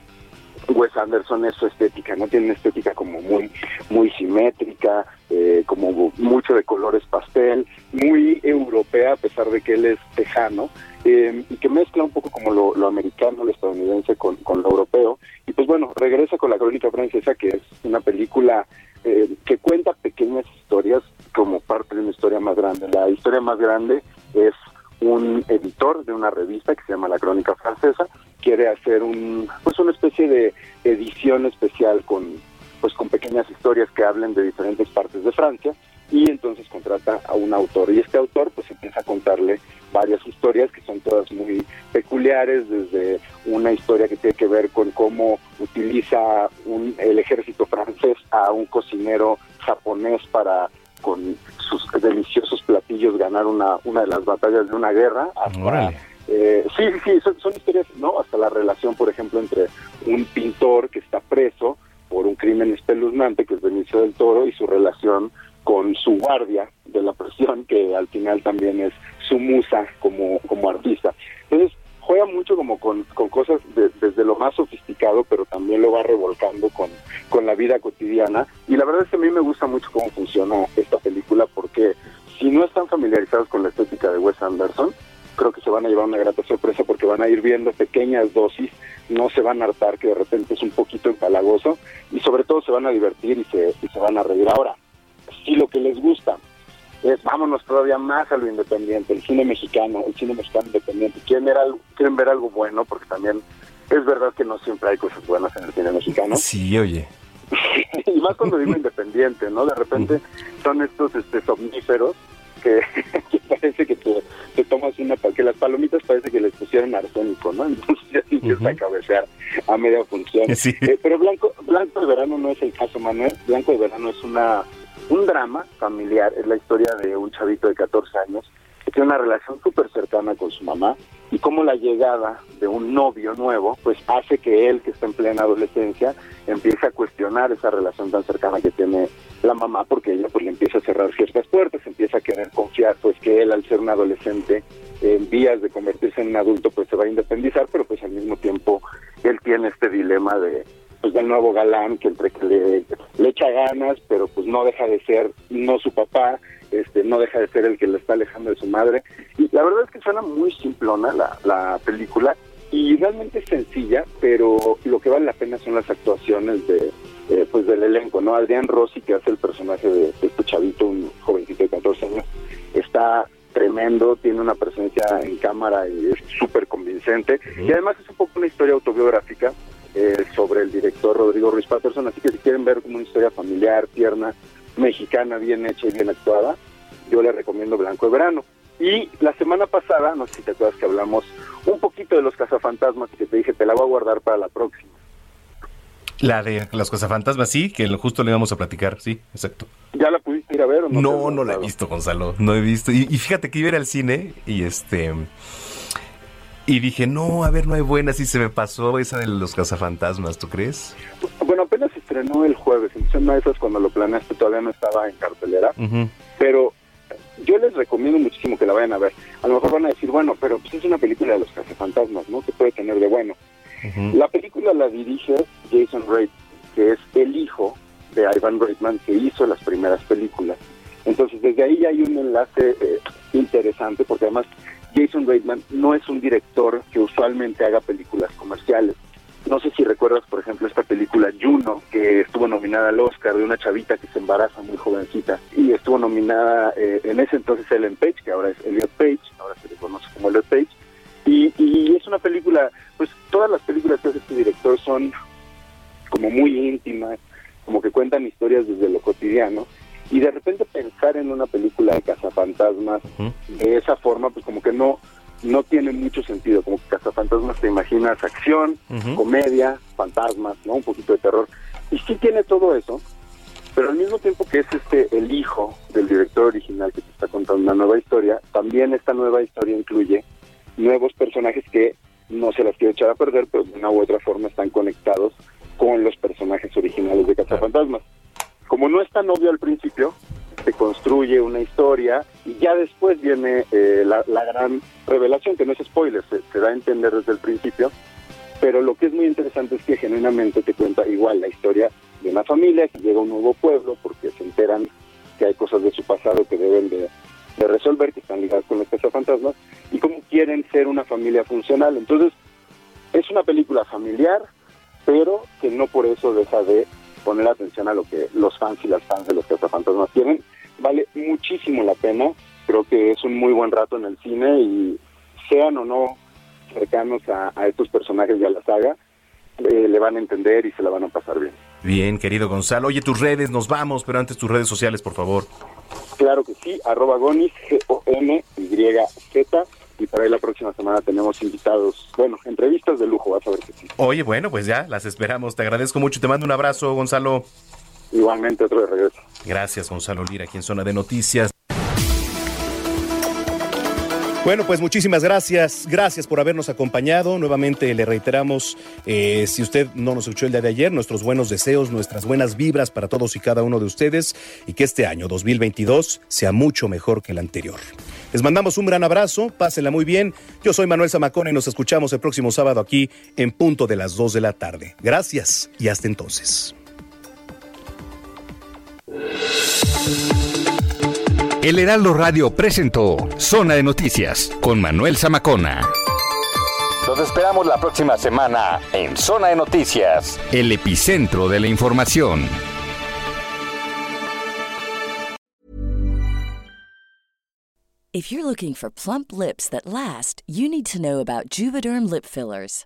Speaker 5: Wes Anderson es su estética, no tiene una estética como muy muy simétrica, eh, como mucho de colores pastel, muy europea a pesar de que él es tejano eh, y que mezcla un poco como lo, americano, lo estadounidense con, lo europeo y pues bueno, regresa con la crónica francesa que es una película eh, que cuenta pequeñas historias como parte de una historia más grande. La historia más grande es un editor de una revista que se llama La Crónica Francesa quiere hacer un pues una especie de edición especial con pues con pequeñas historias que hablen de diferentes partes de Francia y entonces contrata a un autor y este autor pues empieza a contarle varias historias que son todas muy peculiares desde una historia que tiene que ver con cómo utiliza un, el ejército francés a un cocinero japonés para con sus deliciosos platillos ganar una, una de las batallas de una guerra. Eh, sí, sí, son, son, historias, ¿no? Hasta la relación, por ejemplo, entre un pintor que está preso por un crimen espeluznante, que es Benicio del Toro, y su relación con su guardia de la prisión, que al final también es su musa como, como artista. Entonces, juega mucho como con, con cosas desde lo más sofisticado, pero también lo va revolcando con, con la vida cotidiana. Y la verdad es que a mí me gusta mucho cómo funciona esta película, porque si no están familiarizados con la estética de Wes Anderson, creo que se van a llevar una grata sorpresa porque van a ir viendo pequeñas dosis, no se van a hartar que de repente es un poquito empalagoso y sobre todo se van a divertir y se, y se van a reír. Ahora, si lo que les gusta es vámonos todavía más a lo independiente, el cine mexicano, el cine mexicano independiente. Quieren ver algo, quieren ver algo bueno, porque también es verdad que no siempre hay cosas buenas en el cine mexicano.
Speaker 4: Sí, oye. <laughs>
Speaker 5: y más cuando digo independiente, ¿no? De repente son estos este, somníferos <laughs> que, parece que te, tomas una, que las palomitas parece que les pusieron arsénico, ¿no? Entonces <laughs> ya empieza a cabecear a media función. <laughs> Eh, pero Blanco, Blanco de Verano no es el caso, Manuel. Blanco de Verano es una un drama familiar, es la historia de un chavito de 14 años que tiene una relación súper cercana con su mamá y cómo la llegada de un novio nuevo pues hace que él que está en plena adolescencia empiece a cuestionar esa relación tan cercana que tiene la mamá porque ella pues le empieza a cerrar ciertas puertas, empieza a querer confiar pues que él al ser un adolescente en vías de convertirse en un adulto pues se va a independizar pero pues al mismo tiempo él tiene este dilema de pues del nuevo galán que entre que le, le, echa ganas pero pues no deja de ser no su papá este no deja de ser el que le está alejando de su madre. Y la verdad es que suena muy simplona la, la película y realmente es sencilla pero lo que vale la pena son las actuaciones de eh, pues del elenco no Adrián Rossi que hace el personaje de, este chavito un jovencito de 14 años está tremendo, tiene una presencia en cámara y es súper convincente. Y además es un poco una historia autobiográfica eh, sobre el director Rodrigo Ruiz Patterson, así que si quieren ver como una historia familiar, tierna, mexicana, bien hecha y bien actuada, yo les recomiendo Blanco de Verano. Y la semana pasada, no sé si te acuerdas que hablamos un poquito de los cazafantasmas y que te dije, te la voy a guardar para la próxima.
Speaker 4: La de los cazafantasmas, sí, que justo le vamos a platicar, sí, exacto.
Speaker 5: ¿Ya la pudiste ir a ver o no?
Speaker 4: No, no la he visto, Gonzalo, no he visto. Y, y fíjate que iba a ir al cine y este y dije, no, a ver, no hay buena, si se me pasó esa de los cazafantasmas, ¿tú crees?
Speaker 5: Bueno, apenas se estrenó el jueves, entonces una de esas cuando lo planeaste todavía no estaba en cartelera, pero yo les recomiendo muchísimo que la vayan a ver. A lo mejor van a decir, bueno, pero pues es una película de los cazafantasmas, ¿no? ¿Qué puede tener de bueno? La película la dirige Jason Reitman, que es el hijo de Ivan Reitman, que hizo las primeras películas. Entonces, desde ahí hay un enlace eh, interesante, porque además Jason Reitman no es un director que usualmente haga películas comerciales. no sé si recuerdas, por ejemplo, esta película Juno, que estuvo nominada al Oscar de una chavita que se embaraza muy jovencita y estuvo nominada eh, en ese entonces Ellen Page, que ahora es Elliot Page, ahora se le conoce como Elliot Page. Y, y es una película, pues todas las películas que hace este director son como muy íntimas, como que cuentan historias desde lo cotidiano. Y de repente pensar en una película de cazafantasmas de esa forma, pues como que no, no tiene mucho sentido. Como que cazafantasmas te imaginas acción, comedia, fantasmas, ¿no? Un poquito de terror. Y sí tiene todo eso, pero al mismo tiempo que es este el hijo del director original que te está contando una nueva historia, también esta nueva historia incluye nuevos personajes que no se las quiero echar a perder, pero de una u otra gran revelación, que no es spoiler, se, da a entender desde el principio, pero lo que es muy interesante es que genuinamente
Speaker 4: querido Gonzalo. Oye, tus redes, nos vamos, pero antes tus redes sociales, por favor.
Speaker 5: Claro que sí, arroba gonis, G-O-N-Y-Z y para ahí la próxima semana tenemos invitados, bueno, entrevistas de lujo, vas a ver que sí.
Speaker 4: Oye, bueno, pues ya, las esperamos. Te agradezco mucho, te mando un abrazo, Gonzalo.
Speaker 5: Igualmente, otro de regreso.
Speaker 4: Gracias, Gonzalo Lira, aquí en Zona de Noticias. Bueno, pues muchísimas gracias. Gracias por habernos acompañado. Nuevamente le reiteramos, eh, si usted no nos escuchó el día de ayer, nuestros buenos deseos, nuestras buenas vibras para todos y cada uno de ustedes y que este año 2022 sea mucho mejor que el anterior. Les mandamos un gran abrazo, pásenla muy bien. Yo soy Manuel Zamacona y nos escuchamos el próximo sábado aquí en punto de las 2 de la tarde. Gracias y hasta entonces.
Speaker 10: El Heraldo Radio presentó Zona de Noticias con Manuel Zamacona. Los esperamos la próxima semana en Zona de Noticias, el epicentro de la información.
Speaker 19: If you're looking for plump lips that last, you need to know about Juvederm lip fillers.